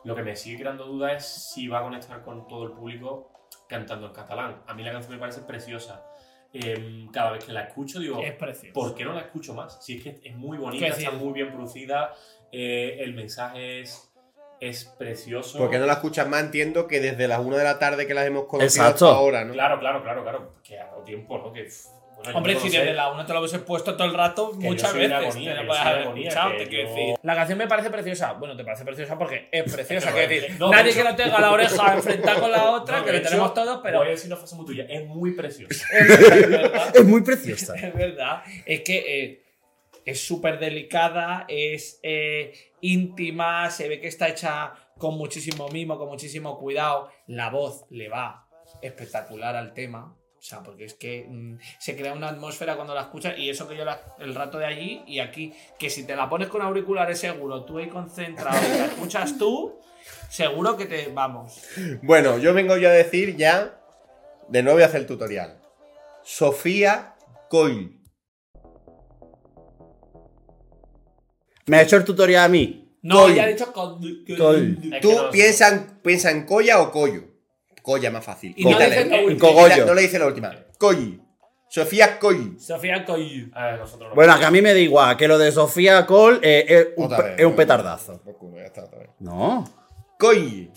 Lo que me sigue creando duda es si va a conectar con todo el público cantando en catalán. A mí la canción me parece preciosa. Eh, cada vez que la escucho digo, Es. ¿por qué no la escucho más? Si es que es muy bonita, está muy bien producida, eh, el mensaje es, es precioso. Porque no la escuchas más, entiendo que desde las 1 de la tarde que las hemos conocido Exacto. hasta ahora, ¿no? Claro, claro, claro, claro. Que ha dado tiempo, ¿no? Que, bueno, Hombre, no si desde la 1 te lo hubiese puesto todo el rato, Que muchas veces agonía, te agonía, escuchado, te quiero yo- decir. La canción me parece preciosa. Bueno, te parece preciosa porque es (laughs) preciosa, quiero decir. no, nadie que no tenga la oreja (laughs) enfrentada con la otra, No, que lo tenemos todos, pero Voy a decir una frase muy tuya. Es muy preciosa. es verdad. (laughs) Es muy preciosa. Es verdad. Es que eh, es súper delicada, es eh, íntima, se ve que está hecha con muchísimo mimo, con muchísimo cuidado. La voz le va espectacular al tema. O sea, porque es que mm, se crea una atmósfera cuando la escuchas y eso que yo el rato de allí y aquí, que si te la pones con auriculares seguro, tú ahí concentrado y la escuchas tú, seguro que te vamos. Bueno, yo vengo yo a decir ya, de nuevo voy a hacer el tutorial. Sofía Coil. Me ha hecho el tutorial a mí. No, Col. ya he dicho con. Col. Es que Tú no- piensa, en, piensa en Colla o Collo. Colla más fácil. Y no Quítale. dices la última. Cogollo. No le dice la última. Colli. Sofía Colli. Sofía Coy. A ver, nosotros no. Bueno, que a mí me da igual, que lo de Sofía Cole eh, es, un, Otra pe- vez, es un ¿no? petardazo. Por culo, ya está, otra vez. No. Colli.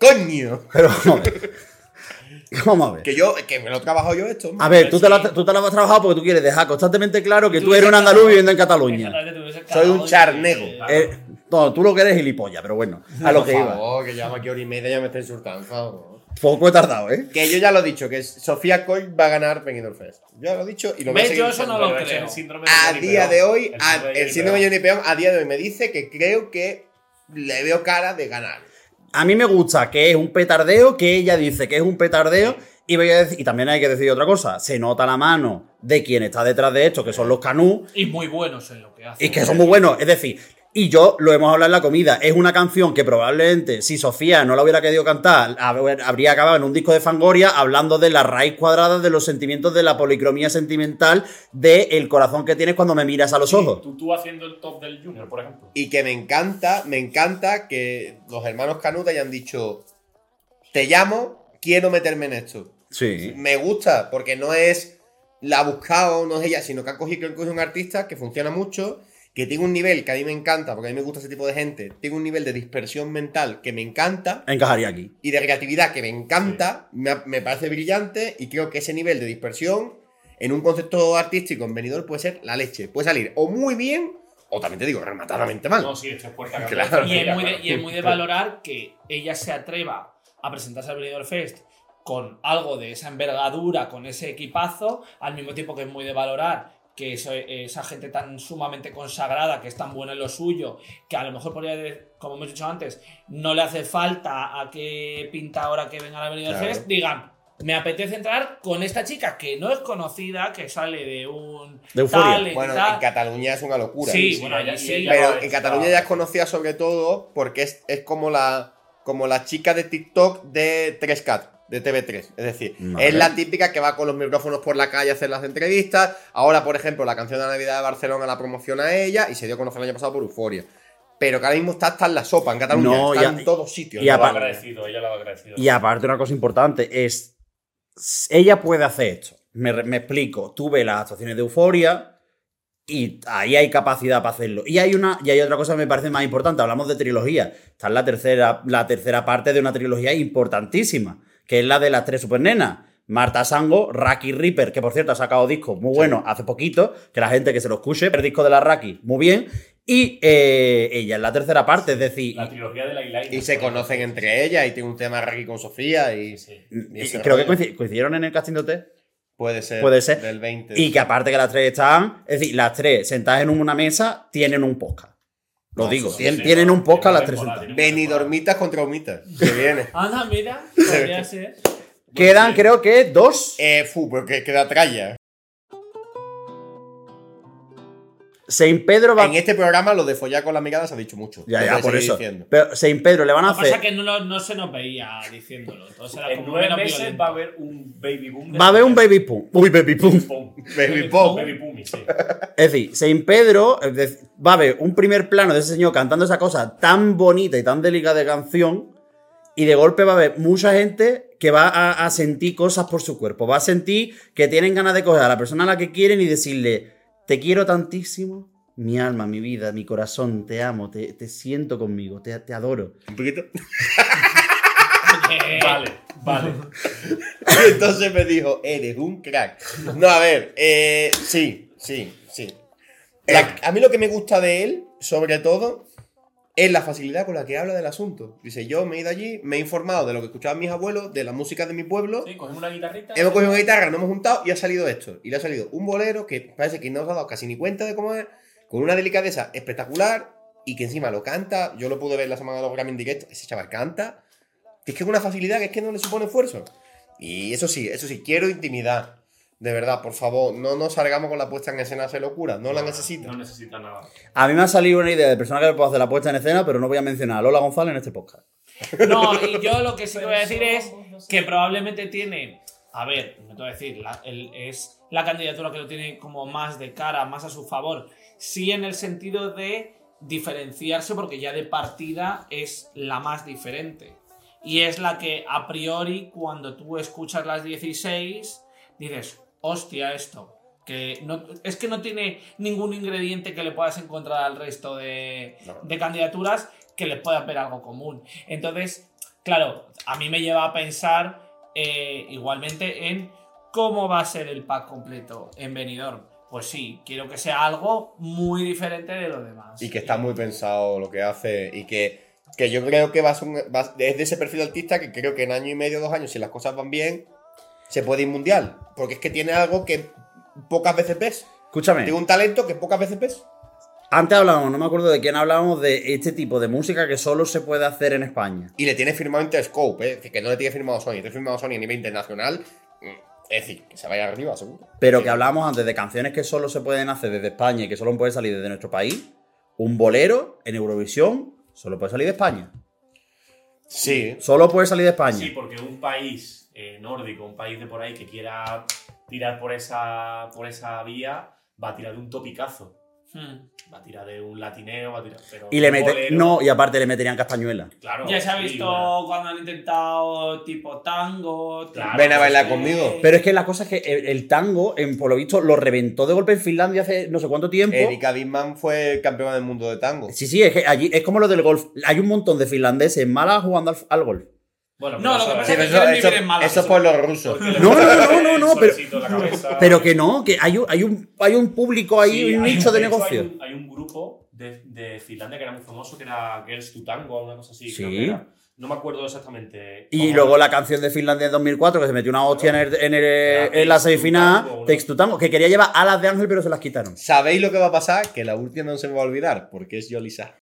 Coño. Pero vamos a ver. (laughs) Vamos a ver. Que yo, que me lo he trabajado yo esto. A ver, tú te, lo, tú te lo has trabajado porque tú quieres dejar constantemente claro que Tú tú eres un andaluz viviendo en Cataluña. Soy un charnego. Eh, no, tú lo que eres gilipollas, pero bueno, (laughs) a lo que iba. favor, que llevamos aquí hora y media ya me está insultando. Poco he tardado, ¿eh? Que yo ya lo he dicho, que Sofía Coil va a ganar Benidorm Fest. Ya lo he dicho y lo voy a seguir Yo eso no lo creo. el síndrome de A Johnny día Peón. de hoy, El síndrome de. Johnny Peón a día de hoy me dice que creo que le veo cara de ganar. A mí me gusta que es un petardeo, que ella dice que es un petardeo. Y, voy a decir- y también hay que decir otra cosa. Se nota la mano de quien está detrás de esto, que son los canú, Y muy buenos en lo que hacen. y que son muy buenos. Es decir, y yo lo hemos hablado en la comida. Es una canción que probablemente, si Sofía no la hubiera querido cantar, hab- habría acabado en un disco de Fangoria hablando de la raíz cuadrada de los sentimientos de la policromía sentimental del corazón que tienes cuando me miras a los ojos. Tú, tú haciendo el top del Junior, por ejemplo. Y que me encanta, me encanta que los hermanos Canut hayan dicho, te llamo, quiero meterme en esto. Sí. Me gusta, porque no es la ha buscado, no es ella, sino que ha cogido, que ha cogido un artista que funciona mucho, que tiene un nivel que a mí me encanta, porque a mí me gusta ese tipo de gente, tiene un nivel de dispersión mental que me encanta, Encajaría aquí. y de creatividad que me encanta, me, me parece brillante, y creo que ese nivel de dispersión, en un concepto artístico en venidor, puede ser la leche. Puede salir o muy bien, o también te digo, rematadamente mal. No, sí, esto es puerta (laughs) Claro. Y es, muy de, claro. y es muy de valorar que ella se atreva a presentarse al Benidorm Fest con algo de esa envergadura, con ese equipazo, al mismo tiempo que es muy de valorar que eso- esa gente tan sumamente consagrada, que es tan buena en lo suyo, que a lo mejor podría, como hemos dicho antes, no le hace falta a que pinta ahora que venga al Benidorm Claro. Fest, digan, me apetece entrar con esta chica que no es conocida, que sale de un De Euforia. Bueno, tal. en Cataluña es una locura. Sí, Sí, bueno, ella- allí y sí. Pero en Cataluña ya es conocida sobre todo porque es, es como la como la chica de TikTok de 3CAT, de TV3. Es decir, es la típica que va con los micrófonos por la calle a hacer las entrevistas. Ahora, por ejemplo, la canción de Navidad de Barcelona la promociona ella y se dio a conocer el año pasado por Euforia. pero que ahora mismo está hasta en la sopa, en Cataluña, No, está y a- en todos sitios. y ¿no? Ella lo ha aparte- agradecido, ella lo ha agradecido. Y aparte, una cosa importante es. Ella puede hacer esto. Me explico. Tú ves las actuaciones de Euforia y ahí hay capacidad para hacerlo. Y hay, una, y hay otra cosa que me parece más importante. Hablamos de trilogía. Está en la tercera, la tercera parte de una trilogía importantísima, que es la de las tres supernenas. Marta Sango, Raki Reaper, que por cierto ha sacado discos muy buenos hace poquito, que la gente que se lo escuche, el disco de la Raki, muy bien. Y eh, ella es la tercera parte, es decir, La trilogía de la. Y se conocen entre ellas y tiene un tema aquí con Sofía y, Sí. y y ese creo que rollo. coincidieron en el casting de OT. puede ser, puede ser. del 20. Y que aparte que las tres están, es decir, las tres sentadas en una mesa tienen un podcast. Lo No, digo, sí, sí, tien- sí, tienen no, un podcast tiene las tres temporada, sentadas. tiene Benidormitas contra humitas, que (laughs) viene. Anda, mira, podría (laughs) ser. Quedan, creo que, dos. eh, fu, porque queda tralla. Saint Pedro va. En este programa lo de follar con la mirada se ha dicho mucho. Ya, ya, por eso. diciendo. Pero Saint Pedro le van a Lo que pasa es hacer. que no, no se nos veía diciéndolo. Entonces era En como nueve meses violento. va a haber un baby boom. Va a haber un baby pum. Uy, baby pum. Pum. Baby pop. (laughs) Baby pum, sí. (laughs) Es decir, Saint Pedro va a haber un primer plano de ese señor cantando esa cosa tan bonita y tan delicada de canción. Y de golpe va a haber mucha gente que va a, a sentir cosas por su cuerpo. Va a sentir que tienen ganas de coger a la persona a la que quieren y decirle: Te quiero tantísimo, mi alma, mi vida, mi corazón, te amo, te, te siento conmigo, te, te adoro. Un poquito. (laughs) Vale, vale. Y (laughs) entonces me dijo, eres un crack. No, a ver, eh, sí, sí, sí. La- a mí lo que me gusta de él, sobre todo, es la facilidad con la que habla del asunto. Dice, yo me he ido allí, me he informado de lo que escuchaban mis abuelos, de la música de mi pueblo. Sí, cogemos una guitarrita. Hemos cogido una guitarra, nos hemos juntado y ha salido esto. Y le ha salido un bolero que parece que no os ha dado casi ni cuenta de cómo es, con una delicadeza espectacular y que encima lo canta. Yo lo pude ver la semana de los Grammy en directo. Ese chaval canta. Que es que es una facilidad que es que no le supone esfuerzo. Y eso sí, eso sí, quiero intimidad. De verdad, por favor, no nos salgamos con la puesta en escena de locura. No la necesito. No necesita nada. A mí me ha salido una idea de persona que me puedo hacer la puesta en escena, pero no voy a mencionar a Lola González en este podcast. (laughs) No, y yo lo que sí que voy a decir es que probablemente tiene. A ver, no te voy a decir, la- el- es la candidatura que lo tiene como más de cara, más a su favor. Sí, en el sentido de diferenciarse, porque ya de partida es la más diferente. Y es la que a priori, cuando tú escuchas las 16, dices, hostia, esto. Que no, es que no tiene ningún ingrediente que le puedas encontrar al resto de, No. de candidaturas que les pueda ver algo común. Entonces, claro, a mí me lleva a pensar eh, igualmente en cómo va a ser el pack completo en Benidorm. Pues sí, quiero que sea algo muy diferente de lo demás. Y que está muy pensado lo que hace y que, que yo creo que va a ser un- va- es de ese perfil artista que creo que en año y medio, dos años, si las cosas van bien, se puede ir mundial. Porque es que tiene algo que pocas veces ves. Escúchame. Tiene un talento que pocas veces ves. Antes hablábamos, no me acuerdo de quién hablábamos, de este tipo de música que solo se puede hacer en España. Y le tiene firmado Interscope, ¿eh? es decir, que no le tiene firmado Sony, tiene firmado Sony a nivel internacional. mm, Es decir, que se vaya arriba, seguro. Pero Sí. que hablábamos antes de canciones que solo se pueden hacer desde España y que solo pueden salir desde nuestro país. Un bolero en Eurovisión solo puede salir de España. Sí. Solo puede salir de España. Sí, porque un país eh, nórdico, un país de por ahí que quiera tirar por esa, por esa vía, va a tirar de un topicazo. Hmm. Va a tirar de un latineo, va a tirar. Pero Y le mete. No, y aparte le meterían castañuela. Claro. Ya se ha visto una- cuando han intentado tipo tango. Claro, Ven a bailar sí. conmigo. Pero es que la cosa es que el, el tango, en, por lo visto, lo reventó de golpe en Finlandia hace no sé cuánto tiempo. Erika Bisman fue campeona del mundo de tango. Sí, sí, es que allí es como lo del golf. Hay un montón de finlandeses en Málaga jugando al, al golf. Bueno, No, lo que eso- pasa Sí, es que eso, quieren eso- vivir en Málaga, eso eso. por los rusos. No, no, no, no, pero-. Pero que no, que hay un, hay un, hay un público ahí, Sí, un nicho de negocio. Hay un, hay un grupo de, de Finlandia que era muy famoso, que era Girls to Tango o una cosa así. Sí. creo que era. No me acuerdo exactamente. Y luego era. la canción de Finlandia en 2004 que se metió una hostia en, el- en, el- en la semifinal, Tango, que quería llevar alas de ángel pero se las quitaron. ¿Sabéis lo que va a pasar? Que la última no se me va a olvidar, porque es Yolisa.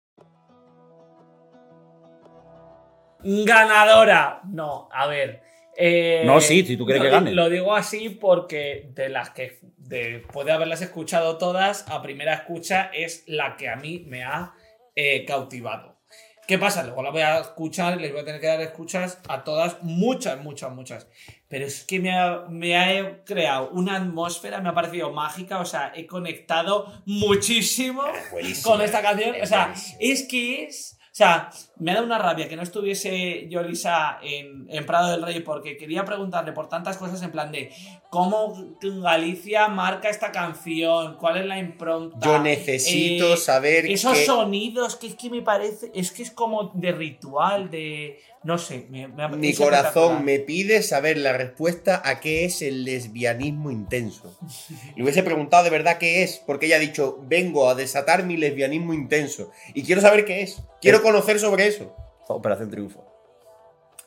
Ganadora. No, a ver. eh, No, sí, si tú quieres lo que gane. Lo digo así porque de las que después de haberlas escuchado todas, a primera escucha es la que a mí me ha eh, cautivado. ¿Qué pasa? Luego la voy a escuchar, les voy a tener que dar escuchas a todas, muchas, muchas, muchas. Pero es que me ha, me ha creado una atmósfera, me ha parecido mágica, o sea, he conectado muchísimo con esta canción. es O sea, es que es. O sea, me ha dado una rabia que no estuviese Yolisa en, en Prado del Rey porque quería preguntarle por tantas cosas en plan de cómo Galicia marca esta canción, cuál es la impronta. Yo necesito eh, saber esos que- sonidos que es que me parece, es que es como de ritual, de. No sé, me, me Mi corazón me pide saber la respuesta a qué es el lesbianismo intenso. Le hubiese preguntado de verdad qué es, porque ella ha dicho, vengo a desatar mi lesbianismo intenso. Y quiero saber qué es. Quiero conocer sobre eso. Operación Triunfo.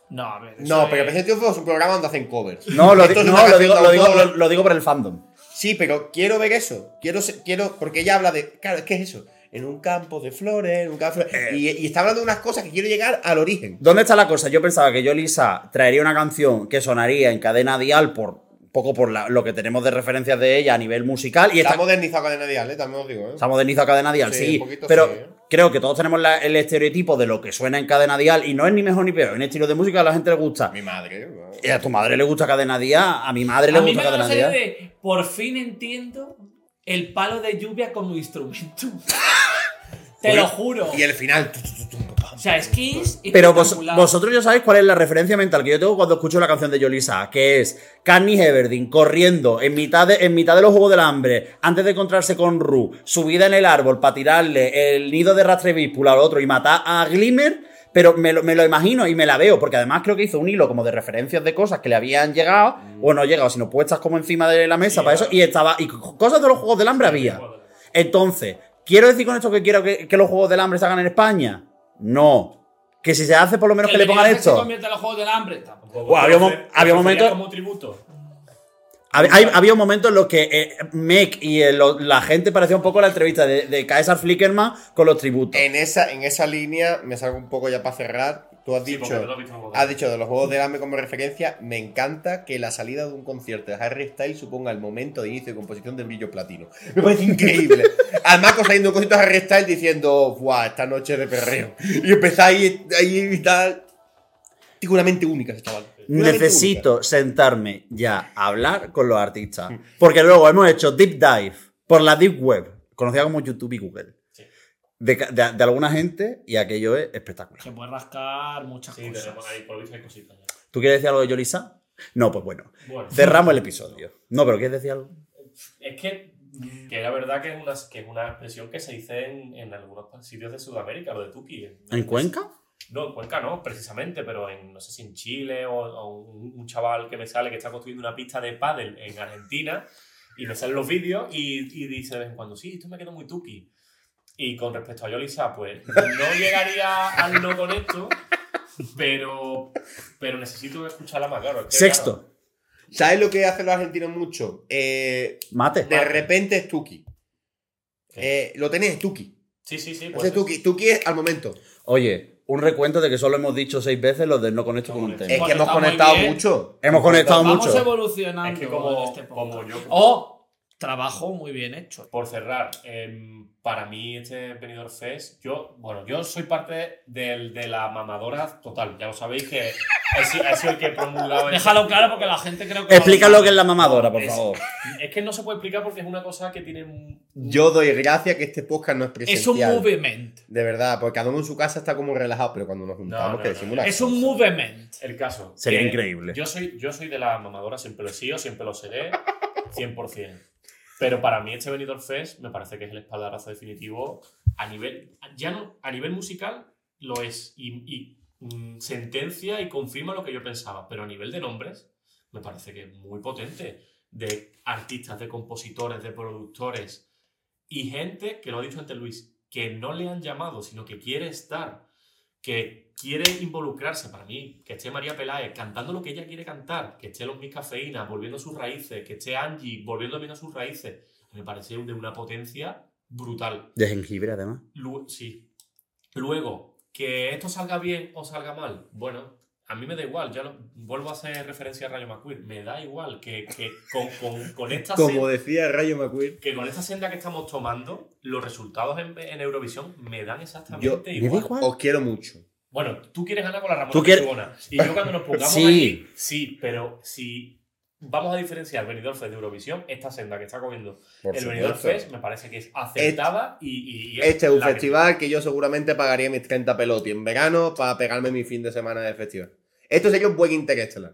No, a ver. No, pero es- Presente Triunfo es un programa donde hacen covers. No, lo, di- Esto es no, una lo canción digo, de lo, digo, autor. lo- lo digo por el fandom. Sí, pero quiero ver eso. Quiero, se- quiero porque ella habla de, claro, ¿qué es eso? En un campo de flores, en un campo de flores. Y, y está hablando de unas cosas que quiero llegar al origen. ¿Dónde está la cosa? Yo pensaba que yo, Lisa, traería una canción que sonaría en cadena dial por un poco por la- lo que tenemos de referencias de ella a nivel musical. Y Está esta, modernizado Cadena Dial, ¿eh? También os digo, ¿eh? se ha modernizado cadena dial, Sí, sí. un poquito pero sí, ¿eh? Creo que todos tenemos la- el estereotipo de lo que suena en cadena dial y no es ni mejor ni peor. En estilo de música a la gente le gusta. Mi madre. ¿no? Y a tu madre le gusta cadena dial, a mi madre le A mí gusta me cadena dial. de. Por fin entiendo el palo de lluvia como instrumento. (laughs) Te lo juro. Y el final. O sea, que es. Pero vos- vosotros ya sabéis cuál es la referencia mental que yo tengo cuando escucho la canción de Yolisa, que es Carney Everdeen corriendo en mitad, de, en mitad de los Juegos del Hambre, antes de encontrarse con Ru, subida en el árbol para tirarle el nido de rastrevíspula al otro y matar a Glimmer, pero me lo, me lo imagino y me la veo, porque además creo que hizo un hilo como de referencias de cosas que le habían llegado, o no llegado, sino puestas como encima de la mesa Sí, para eso, y estaba, y cosas de los Juegos del Hambre había. Entonces, ¿quiero decir con esto que quiero que, que los Juegos del Hambre se hagan en España? No. Que si se hace, por lo menos que, le pongan esto. convierte en los juegos del hambre. tampoco. Bueno, había mo- Pero había momentos- como tributo. Hab- hay- había momentos en los que eh, Meg y eh, lo- la gente parecía un poco la entrevista de, de Caesar Flickerman con los tributos. En esa, en esa línea, me salgo un poco ya para cerrar. Tú has Sí, dicho, no has de los juegos del hambre como referencia. Me encanta que la salida de un concierto de Harry Styles suponga el momento de inicio de composición de brillo platino. Me parece (laughs) increíble. Además, saliendo un concierto de Harry Styles diciendo, ¡buah! Esta noche es de perreo. Y empezáis ahí y tal. Tiene una mente única ese chaval. Necesito sentarme ya a hablar con los artistas. Porque luego hemos hecho deep dive por la deep web, conocida como YouTube y Google. De, de- de alguna gente y aquello es espectacular. Se puede rascar muchas Sí, cosas. ahí, por lo visto hay cositas ya. ¿Tú quieres decir algo de Yolisa? No, pues bueno. Bueno, Cerramos el episodio. No, pero ¿quieres decir algo? es que, que la verdad que es una, que es una expresión que se dice en, en algunos sitios de Sudamérica, lo de Tuki. ¿En Cuenca? No, en Cuenca no, precisamente, pero en, no sé si en Chile o, o un, un chaval que me sale que está construyendo una pista de pádel en Argentina y me salen los vídeos y, y dice de vez en cuando, sí, esto me quedó muy tuki. Y con respecto a Yolisa, pues no llegaría al no con esto, pero, pero necesito escucharla más, claro. es que, Sexto. ¿Sabes lo que hacen los argentinos mucho? Eh, Mate. de repente es Tuki. Eh, lo tenéis, Tuki. Sí, sí, sí. Pues, Tuki. Tuki es al momento. Oye, un recuento de que solo hemos dicho seis veces los del no conecto con un tema. Es que hemos conectado mucho. Hemos conectado Vamos mucho. evolucionando. Es que como- este como yo- O trabajo muy bien hecho. Por cerrar, em, para mí este Benidorm Fest, yo, bueno, yo soy parte del- de la mamadora total. Ya lo sabéis que he, si- he sido el que he promulgado. este- Déjalo claro porque la gente creo que. Explica lo que es la mamadora, por Es- favor. Es que no se puede explicar porque es una cosa que tiene. un- Yo doy gracias que este podcast no es Es un presencial. movement. De verdad, porque cada uno en su casa está como relajado, pero cuando nos juntamos, no, que decimos no. una Es cosa. un movement. El caso. Sería increíble. Yo soy, yo soy de la mamadora, siempre lo he sido, siempre lo seré, 100%. Pero para mí este Benidorm Fest me parece que es el espaldarazo definitivo a nivel, ya no, a nivel musical lo es. Y, mm, sentencia y confirma lo que yo pensaba, pero a nivel de nombres me parece que es muy potente. De artistas, de compositores, de productores y gente que lo ha dicho antes Luis, que no le han llamado, sino que quiere estar, que quiere involucrarse para mí, que esté María Peláez cantando lo que ella quiere cantar, que esté los Miss Cafeína volviendo a sus raíces, que esté Angie volviendo bien a sus raíces, me parece de una potencia brutal. De jengibre, además. Lu- sí. Luego, que esto salga bien o salga mal, bueno, a mí me da igual, ya lo, vuelvo a hacer referencia a Rayo McQueen, me da igual que, que con, con, con esta Como senda, decía Rayo McQueen. que con esta senda que estamos tomando, los resultados en, en Eurovisión me dan exactamente Yo- me da igual. igual. Os quiero mucho. Bueno, tú quieres ganar con la Ramona Tú. Y yo cuando nos (laughs) pongamos Sí. aquí, sí, pero si vamos a diferenciar Benidorm Fest de Eurovisión, esta senda que está cogiendo Por el Benidorm. Fest me parece que es acertada y, y- y Este es un que- festival que yo seguramente pagaría mis 30 peloti en verano para pegarme mi fin de semana de festival. Esto sería un buen interestelar.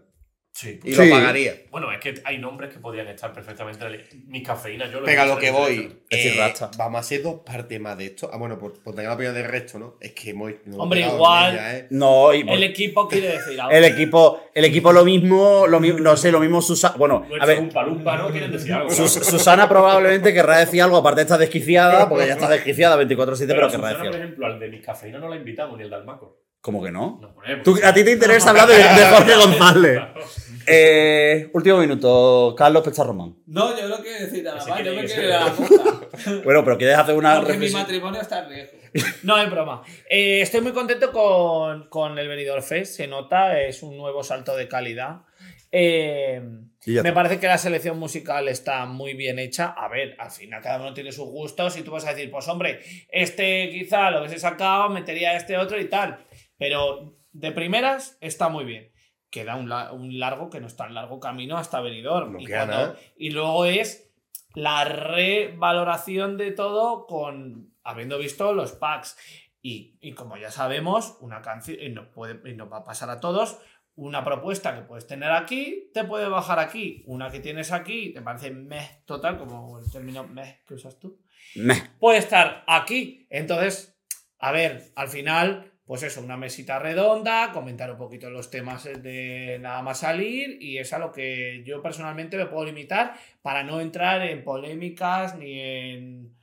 Sí. Y Sí. lo pagaría. Bueno, es que hay nombres que podrían estar perfectamente. Mis cafeínas, yo lo he Pero a dicho lo que voy. Es decir, eh, rasta. vamos a hacer dos partes más de esto. Ah, bueno, por, por tener la opinión del resto, ¿no? Es que hemos. Hombre, igual- ella, ¿eh? No, y El equipo quiere decir (laughs) algo. el equipo, el equipo lo mismo, lo mismo, no sé, lo mismo Susana. Bueno, a ver, Lumpa Lumpa, ¿no? Quieren decir algo. Sus- Susana probablemente querrá decir algo, aparte está desquiciada, porque ya está desquiciada 24-7, pero, Pero, querrá decir por algo. ejemplo, al de mis cafeínas no la invitamos ni el de Almacor. ¿Cómo que no? Tú- a ti te interesa hablar de, de Jorge González. (laughs) Eh, último minuto, Carlos Pecharromán. No, yo no quiero decir nada más, yo me que quiero sea. ir a la (laughs) puta. Bueno, pero ¿quieres hacer una Porque mi matrimonio está en riesgo. (laughs) No es broma. Eh, estoy muy contento con, con el Benidorm Fest. Se nota, es un nuevo salto de calidad. Eh, me parece que la selección musical está muy bien hecha. A ver, al final cada uno tiene sus gustos y tú vas a decir, pues hombre, este quizá lo que se sacado metería este otro y tal. Pero de primeras está muy bien. Queda un, la- un largo, que no es tan largo camino hasta Benidorm. No y, cuando- luego es la revaloración de todo con habiendo visto los packs. Y, y como ya sabemos, una canción, y nos, puede, y nos va a pasar a todos, una propuesta que puedes tener aquí, te puede bajar aquí. Una que tienes aquí, te parece meh total, como el término meh que usas tú, Meh. puede estar aquí. Entonces, a ver, al final, pues eso, una mesita redonda, comentar un poquito los temas de nada más salir y es a lo que yo personalmente me puedo limitar para no entrar en polémicas ni en...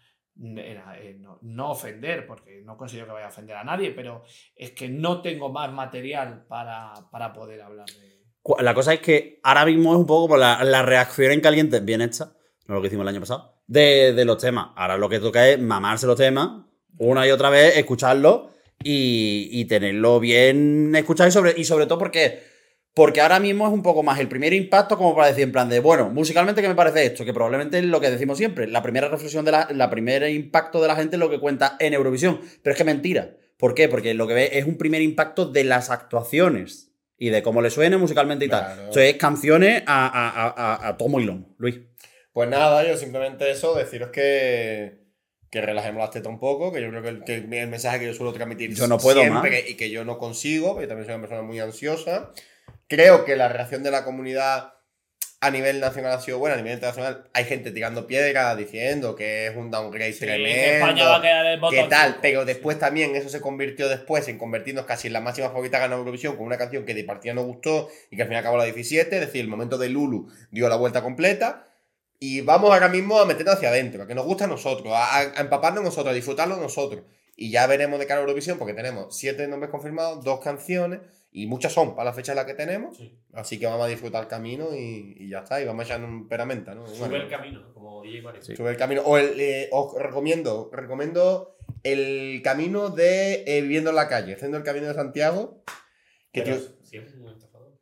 no, ofender, porque no considero que vaya a ofender a nadie, pero es que no tengo más material para, para poder hablar de... La cosa es que ahora mismo es un poco la, la reacción en caliente bien hecha, no lo que hicimos el año pasado, de, de los temas. Ahora lo que toca es mamarse los temas una y otra vez, escucharlos y, y tenerlo bien escuchado y sobre, y sobre todo porque, porque ahora mismo es un poco más el primer impacto como para decir en plan de, bueno, musicalmente ¿qué me parece esto? Que probablemente es lo que decimos siempre, la primera reflexión de la, la primer impacto de la gente es lo que cuenta en Eurovisión, pero es que mentira. ¿Por qué? Porque lo que ve es un primer impacto de las actuaciones y de cómo le suene musicalmente y tal. Claro. Eso es canciones a, a, a, a, a tomo y lomo. Luis. Pues nada, yo simplemente eso, deciros que, que relajemos las tetas un poco, que yo creo que el, que el mensaje que yo suelo transmitir Yo no puedo siempre y que yo no consigo, porque también soy una persona muy ansiosa. Creo que la reacción de la comunidad a nivel nacional ha sido buena, a nivel internacional hay gente tirando piedras diciendo que es un downgrade Sí, tremendo. que España va a quedar el ¿Qué botón tal? Pero después también eso se convirtió después en convertirnos casi en la máxima favorita a ganar Eurovisión con una canción que de partida no gustó y que al final acabó la 17, es decir, el momento de Lulu dio la vuelta completa. Y vamos ahora mismo a meternos hacia adentro, a que nos gusta a nosotros, a, a empaparnos nosotros, a disfrutarlo nosotros. Y ya veremos de cara a Eurovisión, porque tenemos siete nombres confirmados, dos canciones, y muchas son para la fecha en la que tenemos. Sí. Así que vamos a disfrutar el camino y, y ya está. Y vamos a echar un peramenta, ¿no? Sube Bueno, el camino, como DJ Mario. Sube el camino. O el, eh, os recomiendo, recomiendo el camino de eh, Viviendo en la calle, haciendo el camino de Santiago. Que Pero tío- siempre es un estafador.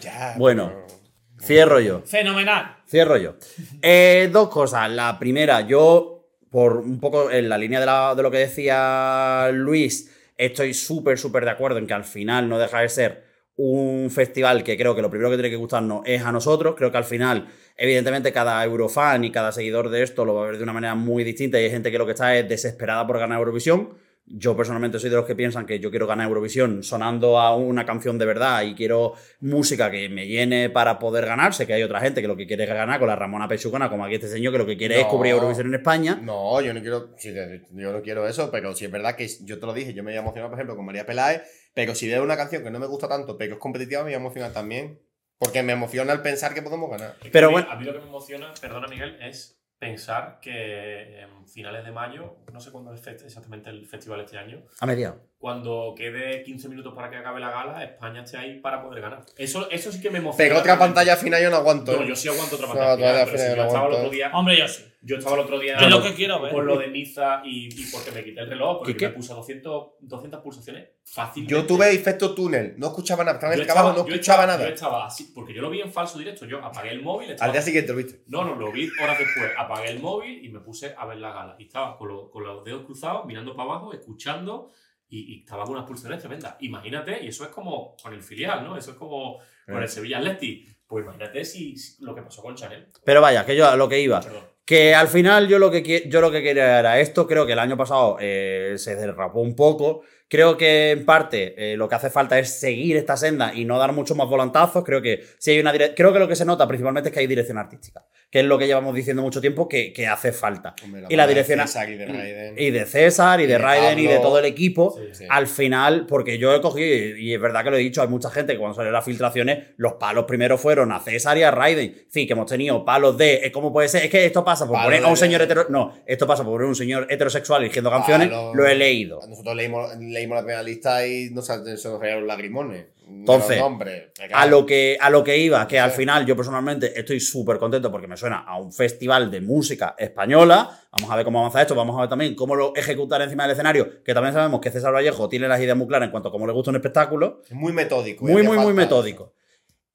Ya. Bueno. pero- Cierro yo. Fenomenal. Cierro yo. Eh, dos cosas. La primera, yo, por un poco en la línea de, la- de lo que decía Luis, estoy súper, súper de acuerdo en que al final no deja de ser un festival que creo que lo primero que tiene que gustarnos es a nosotros. Creo que al final, evidentemente, cada eurofan y cada seguidor de esto lo va a ver de una manera muy distinta y hay gente que lo que está es desesperada por ganar Eurovisión. Yo personalmente soy de los que piensan que yo quiero ganar Eurovisión sonando a una canción de verdad y quiero música que me llene para poder ganar. Sé que hay otra gente que lo que quiere es ganar con la Ramona Pechugona, como aquí este señor, que lo que quiere es No. cubrir Eurovisión en España. No, yo no quiero, sí, yo no quiero eso, pero sí es verdad que yo te lo dije, yo me voy a emocionar, por ejemplo, con María Peláez, pero si veo una canción que no me gusta tanto, pero es competitiva, me voy a emocionar también. Porque me emociona el pensar que podemos ganar. Es que Pero a mí- bueno. A mí lo que me emociona, perdona Miguel, es pensar que en finales de mayo, no sé cuándo es exactamente el festival este año, A mediados. Cuando quede 15 minutos para que acabe la gala, España esté ahí para poder ganar. Eso, eso sí que me emociona. Pero otra realmente. pantalla final yo no aguanto. No, ¿eh? yo sí aguanto otra No, pantalla final, todavía pero si final yo no estaba el otro día. Hombre, yo sí. Yo estaba el otro día. Es lo que quiero ver. Por lo de Niza y, y porque me quité el reloj, porque ¿Qué, qué? me puse 200, 200 pulsaciones fácilmente. Yo tuve efecto túnel, no escuchaba nada, estaba en el trabajo, no escuchaba estaba- nada. Yo estaba así, porque yo lo vi en falso directo. Yo apagué el móvil. Al día siguiente, ¿lo viste? No, no, lo vi horas después. Apagué el móvil y me puse a ver la gala. Y estaba con, lo- con los dedos cruzados, mirando para abajo, escuchando. Y, y estaba con unas pulsaciones tremendas. Imagínate, y eso es como con el filial, ¿no? Eso es como con el Sevilla Atleti. Pues imagínate si, si- lo que pasó con Chanel. Pero vaya, que yo a lo que iba. Perdón. Que al final yo lo que, yo lo que quería era esto. Creo que el año pasado eh, se derrapó un poco. Creo que en parte eh, lo que hace falta es seguir esta senda y no dar muchos más volantazos. Creo que si hay una creo que lo que se nota principalmente es que hay dirección artística, que es lo que llevamos diciendo mucho tiempo que, que hace falta. Hombre, Y la mano de dirección- César y de Raiden. Y de César y de de Raiden y de todo el equipo. Sí. Sí. Al final, porque yo he cogido, y es verdad que lo he dicho, hay mucha gente que cuando salen las filtraciones, los palos primero fueron a César y a Raiden. Sí, que hemos tenido palos de. eh, ¿Cómo puede ser? Es que esto pasa por Palo poner a un de- señor hetero. No, esto pasa por poner a un señor heterosexual eligiendo canciones. Palo- Lo he leído. Nosotros leímos, leímos la primera lista y nos, se nos cayeron lagrimones. Entonces, Los nombres. A lo que, a lo que iba, que al final yo personalmente estoy súper contento porque me suena a un festival de música española. Vamos a ver cómo avanza esto, vamos a ver también cómo lo ejecutar encima del escenario, que también sabemos que César Vallejo tiene las ideas muy claras en cuanto a cómo le gusta un espectáculo. Es muy metódico. Muy, ¿eh? muy, muy falta- metódico.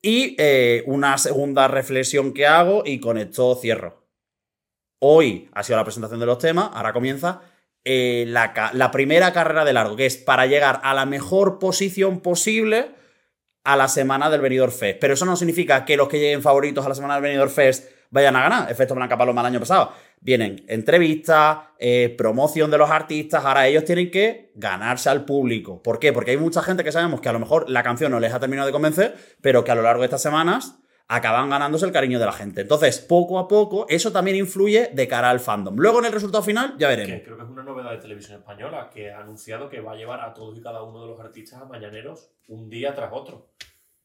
Y eh, una segunda reflexión que hago y con esto cierro. Hoy ha sido la presentación de los temas, ahora comienza eh, la, la primera carrera de largo, que es para llegar a la mejor posición posible a la semana del Benidorm Fest. Pero eso no significa que los que lleguen favoritos a la semana del Benidorm Fest vayan a ganar. Efecto Blanca Paloma el año pasado. Vienen entrevistas, eh, promoción de los artistas. Ahora ellos tienen que ganarse al público. ¿Por qué? Porque hay mucha gente que sabemos que a lo mejor la canción no les ha terminado de convencer, pero que a lo largo de estas semanas acaban ganándose el cariño de la gente. Entonces, poco a poco, eso también influye de cara al fandom. Luego en el resultado final ya veremos. Que creo que es una novedad de televisión española que ha anunciado que va a llevar a todos y cada uno de los artistas a mañaneros un día tras otro.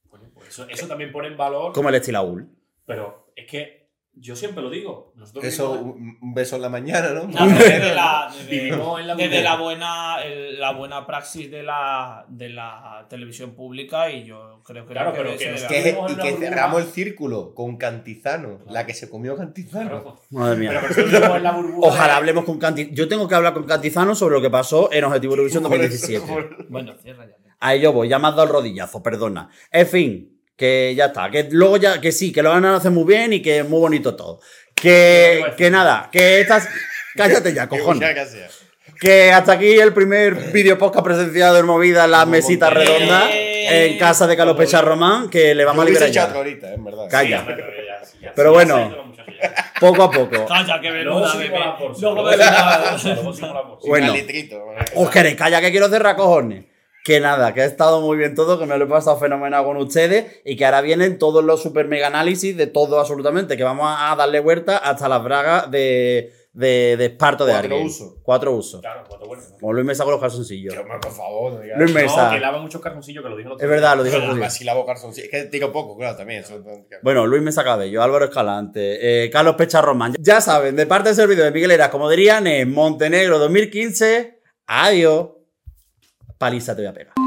Coño, pues eso, eso también pone en valor. Como el Estilaúl. Pero es que yo siempre lo digo. Nosotros Eso, vivimos- un beso en la mañana, ¿no? (laughs) Desde la, desde- Vivimos en la desde burbuja. la buena, el- la buena praxis de la, de la televisión pública y yo creo que Claro, pero que es y que cerramos el círculo con Cantizano, la que se comió Cantizano. Claro. Madre mía. Pero en la burbuja. Ojalá de- hablemos con Cantizano. Yo tengo que hablar con Cantizano sobre lo que pasó en Objetivo Eurovisión Por eso, 2017. por- Bueno, cierra ya. A ello voy, ya me has dado el rodillazo, perdona. En fin, que ya está. Que luego ya, que sí, que lo van a hacer muy bien y que es muy bonito todo. Que, que nada, que estas. Cállate ya, (laughs) gracias. Que hasta aquí el primer vídeo podcast presenciado en movida en la mesita redonda en casa de Carlos Pecha Román, que le vamos a liberar ya. ahorita, en verdad. Calla. Sí, pero ya- sí, ya- Pero sí, ya bueno. Poco a poco. Calla, que seguimos bebé. Bueno. Os queréis, calla, que quiero cerrar cojones. Que nada, que ha estado muy bien todo, que me lo he pasado fenomenal con ustedes y que ahora vienen todos los super mega análisis de todo absolutamente, que vamos a darle vuelta hasta las bragas de, de, de esparto de Cuatro alguien. usos. Cuatro usos. Claro, cuatro buenos. Como Luis Mesa con los calzoncillos. Que, hombre, por favor, no digas. Luis Mesa. No, que lava muchos cartoncillos, que lo dijo el otro Es verdad, lo dijo Pero Julio. así la boca son. Es que tiro poco, claro, también. eso- Bueno, Luis Mesa Cabello, Álvaro Escalante, eh, Carlos Pecha Román. Ya saben, de parte del servidor de Miguel Eras, como dirían, en Montenegro 2015. Adiós. Paliza te voy a.